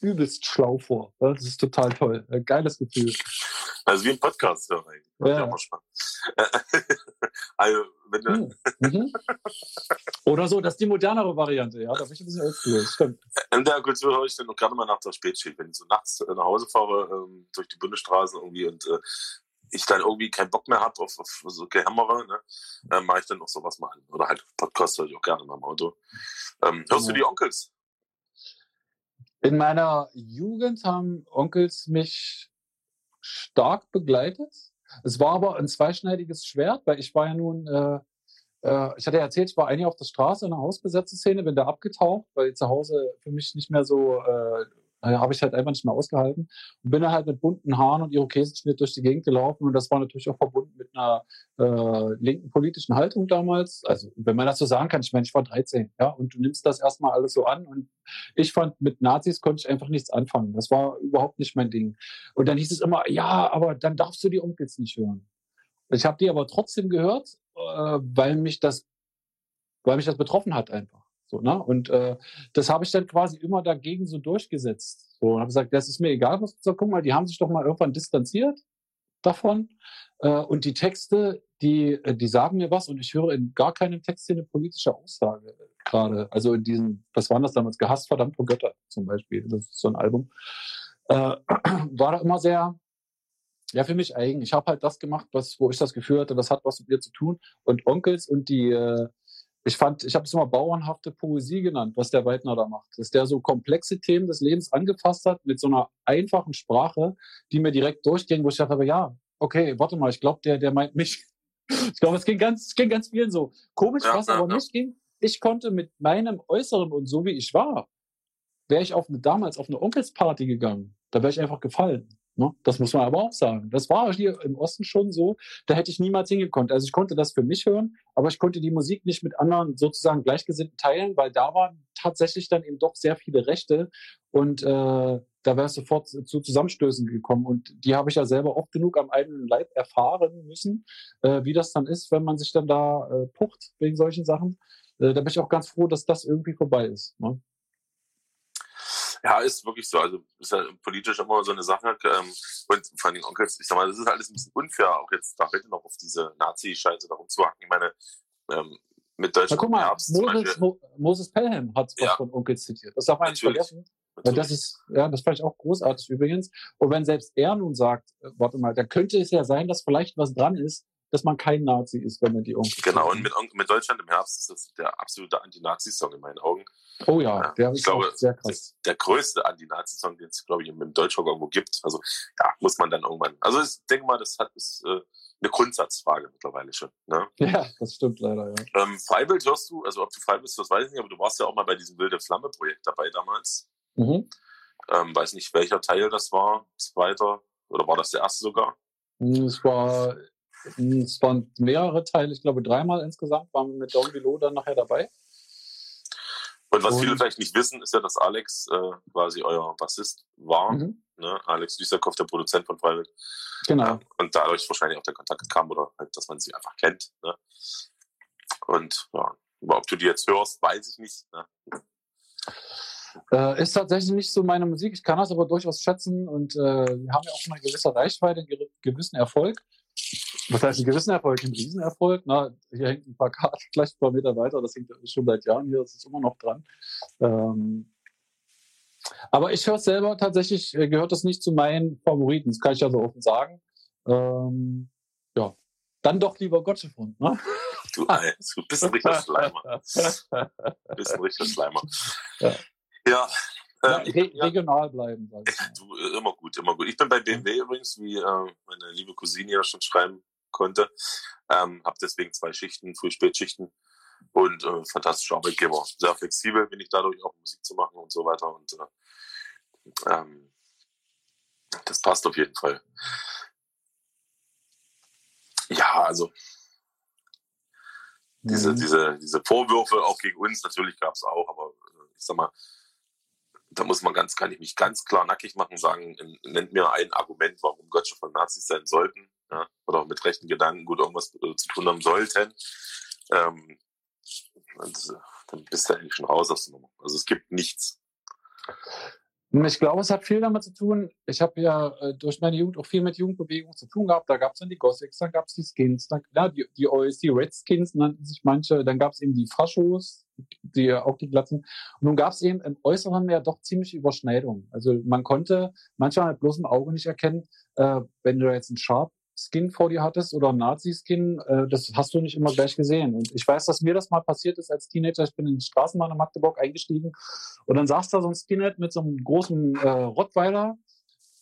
übelst schlau vor. Das ist total toll. Ein geiles Gefühl. Also wie ein Podcast hören eigentlich. Ja. ja spannend. [LAUGHS] also, wenn du mhm. mhm. Oder so, das ist die modernere Variante, ja. Da bin ich ein bisschen oldschool, stimmt. In der Kultur höre ich dann auch gerne mal nach der Spätschicht, wenn ich so nachts nach Hause fahre, ähm, durch die Bundesstraße irgendwie und äh, ich dann irgendwie keinen Bock mehr habe auf, auf so Gehämmerer, ne, äh, mache ich dann noch sowas mal an. Oder halt Podcast höre ich auch gerne mal im Auto. Ähm, hörst ja. du die Onkels? In meiner Jugend haben Onkels mich stark begleitet. Es war aber ein zweischneidiges Schwert, weil ich war ja nun, äh, äh, ich hatte ja erzählt, ich war eigentlich auf der Straße in einer hausbesetzten Szene, bin da abgetaucht, weil zu Hause für mich nicht mehr so äh, habe ich halt einfach nicht mehr ausgehalten und bin dann halt mit bunten Haaren und Irokesenschnitt durch die Gegend gelaufen und das war natürlich auch verbunden mit einer äh, linken politischen Haltung damals. Also wenn man das so sagen kann, ich meine, ich war 13, ja, und du nimmst das erstmal alles so an und ich fand, mit Nazis konnte ich einfach nichts anfangen. Das war überhaupt nicht mein Ding. Und dann hieß es immer, ja, aber dann darfst du die Onkels nicht hören. Ich habe die aber trotzdem gehört, äh, weil mich das, weil mich das betroffen hat einfach. So, ne? Und äh, das habe ich dann quasi immer dagegen so durchgesetzt. So, habe gesagt, das ist mir egal, was du sagst. Guck mal, die haben sich doch mal irgendwann distanziert davon. Äh, und die Texte, die, äh, die sagen mir was und ich höre in gar keinem Text hier eine politische Aussage gerade. Also in diesem, was waren das damals? Gehasst, verdammt vor Götter zum Beispiel. Das ist so ein Album. Äh, [CLEARS THROAT] war da immer sehr, ja, für mich eigen. Ich habe halt das gemacht, was, wo ich das Gefühl hatte, das hat was mit mir zu tun. Und Onkels und die, äh, ich fand, ich habe es immer bauernhafte Poesie genannt, was der Weidner da macht. Dass der so komplexe Themen des Lebens angefasst hat mit so einer einfachen Sprache, die mir direkt durchging, wo ich dachte, aber ja, okay, warte mal, ich glaube, der, der meint mich. ich glaube, es ging ganz, es ging ganz vielen so. Komisch, was aber nicht ging. Ich konnte mit meinem Äußeren und so wie ich war, wäre ich auf eine, damals auf eine Onkelsparty gegangen. Da wäre ich einfach gefallen. Ne? Das muss man aber auch sagen. Das war hier im Osten schon so. Da hätte ich niemals hingekonnt. Also ich konnte das für mich hören, aber ich konnte die Musik nicht mit anderen sozusagen Gleichgesinnten teilen, weil da waren tatsächlich dann eben doch sehr viele Rechte und äh, da wäre es sofort zu Zusammenstößen gekommen. Und die habe ich ja selber oft genug am eigenen Leib erfahren müssen, äh, wie das dann ist, wenn man sich dann da äh, pucht wegen solchen Sachen. Äh, da bin ich auch ganz froh, dass das irgendwie vorbei ist. Ne? Ja, ist wirklich so. Also ist ja politisch immer so eine Sache. Ähm, und vor allem Onkels, ich sag mal, das ist alles ein bisschen unfair, auch jetzt da heute noch auf diese Nazi-Scheiße da rumzuhacken. Ich meine, ähm, mit Deutschland. Na, guck mal, Herbst Moses, Mo Moses Pelham hat was ja. von Onkels zitiert. Das darf man nicht vergessen. Natürlich. Das ist, ja, das fand ich auch großartig übrigens. Und wenn selbst er nun sagt, äh, warte mal, da könnte es ja sein, dass vielleicht was dran ist, dass man kein Nazi ist, wenn man die Onkels [LAUGHS] Genau, und mit, mit Deutschland im Herbst ist das der absolute Anti-Nazi-Song in meinen Augen. Oh ja, der ich glaube, sehr krass. Der größte Anti-Nazi-Song, den es, glaube ich, im Deutschrock irgendwo gibt. Also, ja, muss man dann irgendwann. Also, ich denke mal, das hat ist, äh, eine Grundsatzfrage mittlerweile schon. Ne? Ja, das stimmt leider, ja. Ähm, Freibild hörst du, also ob du frei bist, das weiß ich nicht, aber du warst ja auch mal bei diesem Wilde Flamme-Projekt dabei damals. Mhm. Ähm, weiß nicht, welcher Teil das war, zweiter, oder war das der erste sogar? Hm, es war, mehrere Teile, ich glaube dreimal insgesamt, waren wir mit Don Below dann nachher dabei. Und was und, viele vielleicht nicht wissen, ist ja, dass Alex äh, quasi euer Bassist war. Mhm. Ne? Alex Düsterkopf, der Produzent von Private. Genau. Ja, und dadurch wahrscheinlich auch der Kontakt kam oder halt, dass man sie einfach kennt. Ne? Und ja, ob du die jetzt hörst, weiß ich nicht. Ne? Äh, ist tatsächlich nicht so meine Musik. Ich kann das aber durchaus schätzen und äh, wir haben ja auch eine gewisse Reichweite, einen gewissen Erfolg. Was heißt ein gewissen Erfolg, ein Riesenerfolg? Na, hier hängt ein paar Karten [LAUGHS] gleich ein paar Meter weiter, das hängt schon seit Jahren hier, das ist immer noch dran. Ähm, aber ich höre es selber tatsächlich, äh, gehört das nicht zu meinen Favoriten, das kann ich ja so offen sagen. Ähm, ja, dann doch lieber Gottschefund, ne? [LAUGHS] Du, du bist ein richtiger Schleimer. [LAUGHS] Du bist ein richtiger Schleimer. Ja. ja ja, ähm, re regional bleiben. Du, äh, immer gut, immer gut. Ich bin bei BMW übrigens, wie äh, meine liebe Cousine ja schon schreiben konnte. Ähm, habe deswegen zwei Schichten, Früh-Spätschichten und äh, fantastische Arbeitgeber. Sehr flexibel bin ich dadurch auch Musik zu machen und so weiter. Und äh, ähm, das passt auf jeden Fall. Ja, also diese, mhm. diese, diese Vorwürfe auch gegen uns, natürlich gab es auch, aber äh, ich sag mal, da muss man ganz, kann ich mich ganz klar nackig machen, sagen, nennt mir ein Argument, warum Gotcha von Nazis sein sollten, ja, oder mit rechten Gedanken gut irgendwas äh, zu tun haben sollten. Ähm, und, äh, dann bist du eigentlich schon raus aus der Nummer. Also es gibt nichts. Ich glaube, es hat viel damit zu tun. Ich habe ja äh, durch meine Jugend auch viel mit Jugendbewegung zu tun gehabt. Da gab es dann die Gothics, dann gab es die Skins, dann, ja, die, die OS, die Redskins nannten sich manche, dann gab es eben die Faschos, die auch die Glatzen. Und nun gab es eben im Äußeren ja doch ziemlich Überschneidungen. Also man konnte manchmal mit bloßem Auge nicht erkennen, äh, wenn du jetzt einen Sharp Skin vor dir hattest oder Nazi-Skin, äh, das hast du nicht immer gleich gesehen. Und ich weiß, dass mir das mal passiert ist als Teenager. Ich bin in die Straßenbahn in Magdeburg eingestiegen und dann saß da so ein Skinhead mit so einem großen äh, Rottweiler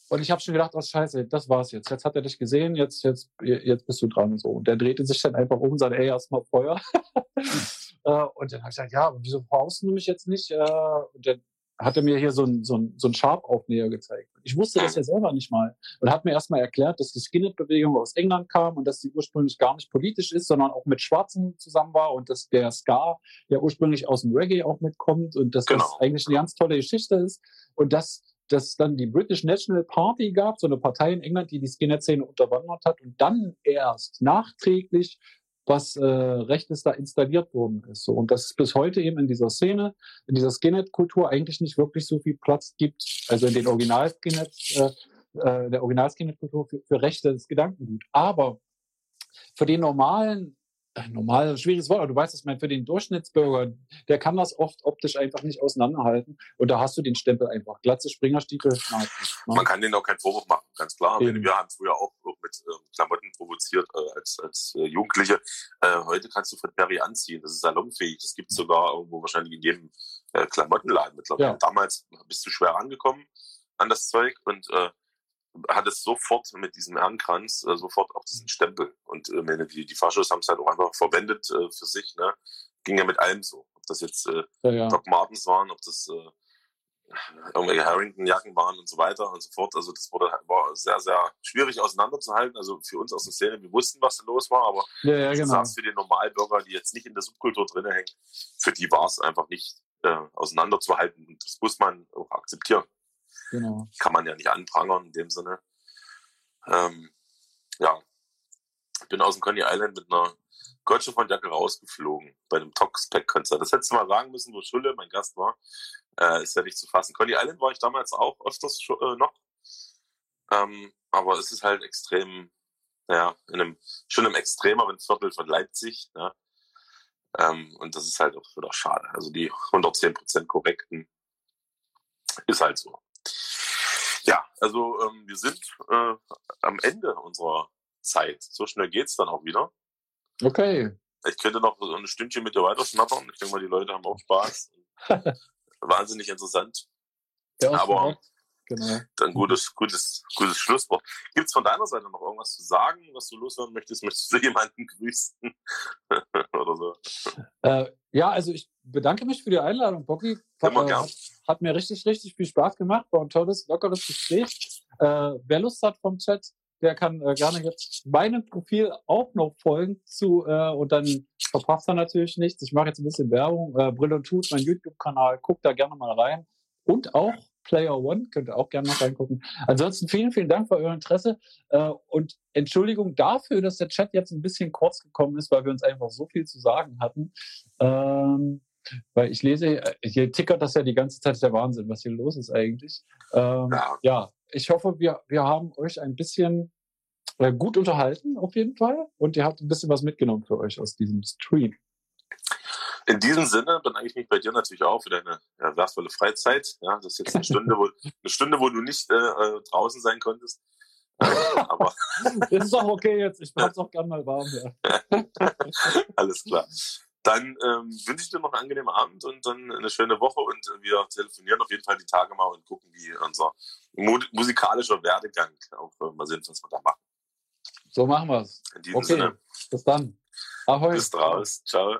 und ich habe schon gedacht, oh scheiße, das war's jetzt. Jetzt hat er dich gesehen, jetzt, jetzt, jetzt bist du dran und so. Und der drehte sich dann einfach um und sagte, ey, erstmal Feuer. [LAUGHS] äh, und dann habe ich gesagt, ja, wieso brauchst du mich jetzt nicht? Äh, und dann hat er mir hier so ein, so ein, so ein Sharp-Aufnäher gezeigt. Ich wusste das ja selber nicht mal. Und hat mir erstmal erklärt, dass die Skinhead-Bewegung aus England kam und dass sie ursprünglich gar nicht politisch ist, sondern auch mit Schwarzen zusammen war und dass der Ska ja ursprünglich aus dem Reggae auch mitkommt und dass genau. das eigentlich eine ganz tolle Geschichte ist und dass dass dann die British National Party gab, so eine Partei in England, die die Skinhead-Szene unterwandert hat und dann erst nachträglich was äh, Rechtes da installiert worden ist. So. Und dass es bis heute eben in dieser Szene, in dieser Skinhead-Kultur eigentlich nicht wirklich so viel Platz gibt, also in den Original-Skinhead, äh, äh, der Original-Skinhead-Kultur für, für rechtes Gedankengut. Aber für den normalen normal, schwieriges Wort, aber du weißt es, mein, für den Durchschnittsbürger, der kann das oft optisch einfach nicht auseinanderhalten. Und da hast du den Stempel einfach. Glatze Springerstiefel. Ne? Man kann denen auch keinen Vorwurf machen, ganz klar. Eben. Wir haben früher auch mit äh, Klamotten provoziert äh, als, als äh, Jugendliche. Äh, heute kannst du von Perry anziehen. Das ist salonfähig. Das gibt es sogar irgendwo wahrscheinlich in jedem äh, Klamottenladen mittlerweile. Ja. Damals bist du schwer angekommen an das Zeug und äh, hat es sofort mit diesem Ehrenkranz äh, sofort auch diesen Stempel. Und äh, die, die Faschos haben es halt auch einfach verwendet äh, für sich. Ne? Ging ja mit allem so. Ob das jetzt äh, ja, ja. Doc Martens waren, ob das äh, irgendwelche Harrington-Jacken waren und so weiter und so fort. Also das wurde war sehr, sehr schwierig auseinanderzuhalten. Also für uns aus der Szene, wir wussten, was da los war, aber ja, ja, genau. für den Normalbürger, die jetzt nicht in der Subkultur drin hängen, für die war es einfach nicht äh, auseinanderzuhalten. Und das muss man auch akzeptieren. Genau. Kann man ja nicht anprangern in dem Sinne. Ähm, ja, ich bin aus dem Coney Island mit einer Gotcha von Jacke rausgeflogen bei einem Tox-Pack-Konzert. Das hättest du mal sagen müssen, wo Schulle mein Gast war. Äh, ist ja nicht zu fassen. Coney Island war ich damals auch öfters äh, noch. Ähm, aber es ist halt extrem, ja, in einem, schon im extremeren Viertel von Leipzig. Ja. Ähm, und das ist halt auch wieder schade. Also die 110% korrekten ist halt so. Ja, also ähm, wir sind äh, am Ende unserer Zeit. So schnell geht's dann auch wieder. Okay. Ich könnte noch so ein Stündchen mit dir weiter schnappern. Ich denke mal, die Leute haben auch Spaß. [LAUGHS] Wahnsinnig interessant. Ja, Aber genau. dann gutes, gutes, gutes Schlusswort. Gibt es von deiner Seite noch irgendwas zu sagen, was du loswerden möchtest? Möchtest du jemanden [LAUGHS] grüßen? [LAUGHS] Oder so? Äh, ja, also ich bedanke mich für die Einladung, Bocky. Hat, Immer gern. hat mir richtig, richtig viel Spaß gemacht. War ein tolles, lockeres Gespräch. Äh, wer Lust hat vom Chat, der kann äh, gerne jetzt meinem Profil auch noch folgen zu äh, und dann verpasst er natürlich nichts. Ich mache jetzt ein bisschen Werbung. Äh, Brill und Tut, mein YouTube-Kanal, guckt da gerne mal rein. Und auch Player One, könnt ihr auch gerne noch reingucken. Ansonsten vielen, vielen Dank für euer Interesse äh, und Entschuldigung dafür, dass der Chat jetzt ein bisschen kurz gekommen ist, weil wir uns einfach so viel zu sagen hatten. Ähm, weil ich lese, äh, hier tickert das ja die ganze Zeit, der Wahnsinn, was hier los ist eigentlich. Ähm, ja. ja, ich hoffe, wir, wir haben euch ein bisschen äh, gut unterhalten, auf jeden Fall. Und ihr habt ein bisschen was mitgenommen für euch aus diesem Stream. In diesem Sinne bedanke ich mich bei dir natürlich auch für deine ja, wertvolle Freizeit. Ja, das ist jetzt eine Stunde, wo, eine Stunde, wo du nicht äh, äh draußen sein konntest. Äh, aber [LAUGHS] das ist auch okay jetzt. Ich hab's auch gerne mal warm. Ja. [LAUGHS] Alles klar. Dann ähm, wünsche ich dir noch einen angenehmen Abend und dann eine schöne Woche und wir telefonieren auf jeden Fall die Tage mal und gucken, wie unser musikalischer Werdegang auch äh, mal sind, was wir da machen. So machen wir es. In diesem okay. Sinne. Bis dann. Ahoi. Bis draus. Ciao.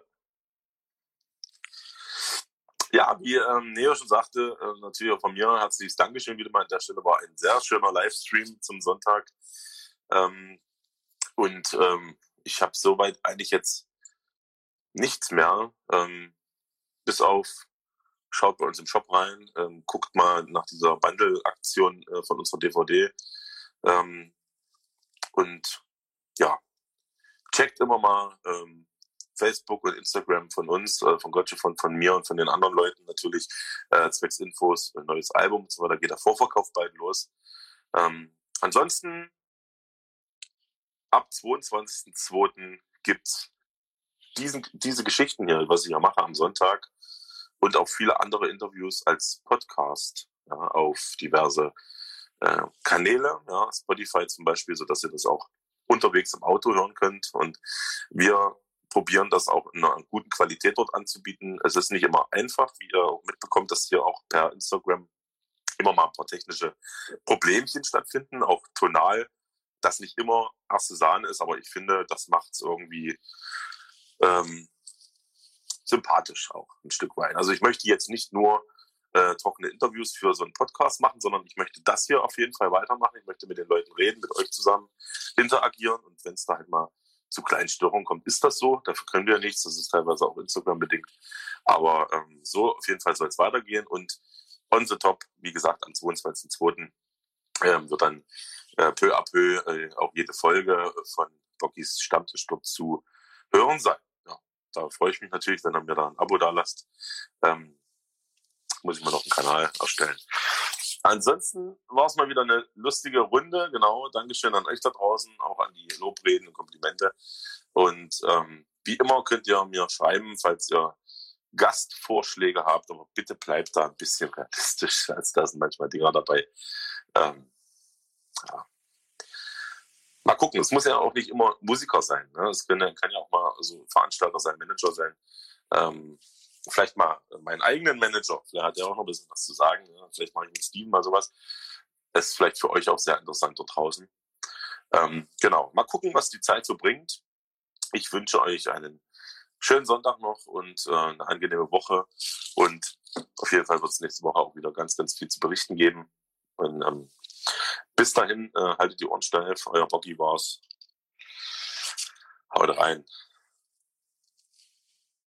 Ja, wie ähm, Neo schon sagte, äh, natürlich auch von mir herzliches Dankeschön wieder mal an der Stelle. War ein sehr schöner Livestream zum Sonntag. Ähm, und ähm, ich habe soweit eigentlich jetzt nichts mehr, ähm, bis auf schaut bei uns im Shop rein, ähm, guckt mal nach dieser Bundle-Aktion äh, von unserer DVD. Ähm, und ja, checkt immer mal ähm, Facebook und Instagram von uns, äh, von Gotcha, von, von mir und von den anderen Leuten natürlich, äh, zwecks Infos, ein neues Album und so weiter, geht der Vorverkauf bald los. Ähm, ansonsten, ab 22.02. gibt's diesen, diese Geschichten hier, was ich ja mache am Sonntag und auch viele andere Interviews als Podcast ja, auf diverse äh, Kanäle, ja, Spotify zum Beispiel, so dass ihr das auch unterwegs im Auto hören könnt. Und wir probieren das auch in einer guten Qualität dort anzubieten. Es ist nicht immer einfach, wie ihr auch mitbekommt, dass hier auch per Instagram immer mal ein paar technische Problemchen stattfinden, auch tonal, das nicht immer erste Sahne ist, aber ich finde, das macht es irgendwie ähm, sympathisch auch ein Stück weit. Also ich möchte jetzt nicht nur äh, trockene Interviews für so einen Podcast machen, sondern ich möchte das hier auf jeden Fall weitermachen. Ich möchte mit den Leuten reden, mit euch zusammen interagieren und wenn es da halt mal zu kleinen Störungen kommt, ist das so. Dafür können wir ja nichts. Das ist teilweise auch Instagram bedingt. Aber ähm, so auf jeden Fall soll es weitergehen. Und on the top, wie gesagt, am 22.02. Ähm, wird dann äh, peu à peu äh, auch jede Folge von Bockys Stammtisch dort zu hören sein. Da freue ich mich natürlich, wenn ihr mir da ein Abo da lasst. Ähm, muss ich mal noch einen Kanal erstellen. Ansonsten war es mal wieder eine lustige Runde. Genau, Dankeschön an euch da draußen, auch an die Lobreden und Komplimente. Und ähm, wie immer könnt ihr mir schreiben, falls ihr Gastvorschläge habt, aber bitte bleibt da ein bisschen realistisch, [LAUGHS] als da sind manchmal Dinger dabei. Ähm, ja. Mal gucken, es muss ja auch nicht immer Musiker sein. Ne? Es kann, kann, ja auch mal so Veranstalter sein, Manager sein. Ähm, vielleicht mal meinen eigenen Manager, vielleicht hat er auch noch ein bisschen was zu sagen. Ja? Vielleicht mache ich mit Steven mal sowas. Das ist vielleicht für euch auch sehr interessant dort draußen. Ähm, genau, mal gucken, was die Zeit so bringt. Ich wünsche euch einen schönen Sonntag noch und äh, eine angenehme Woche. Und auf jeden Fall wird es nächste Woche auch wieder ganz, ganz viel zu berichten geben. Und ähm, bis dahin, äh, haltet die Ohren steif. Euer Bocky war's. Haut rein.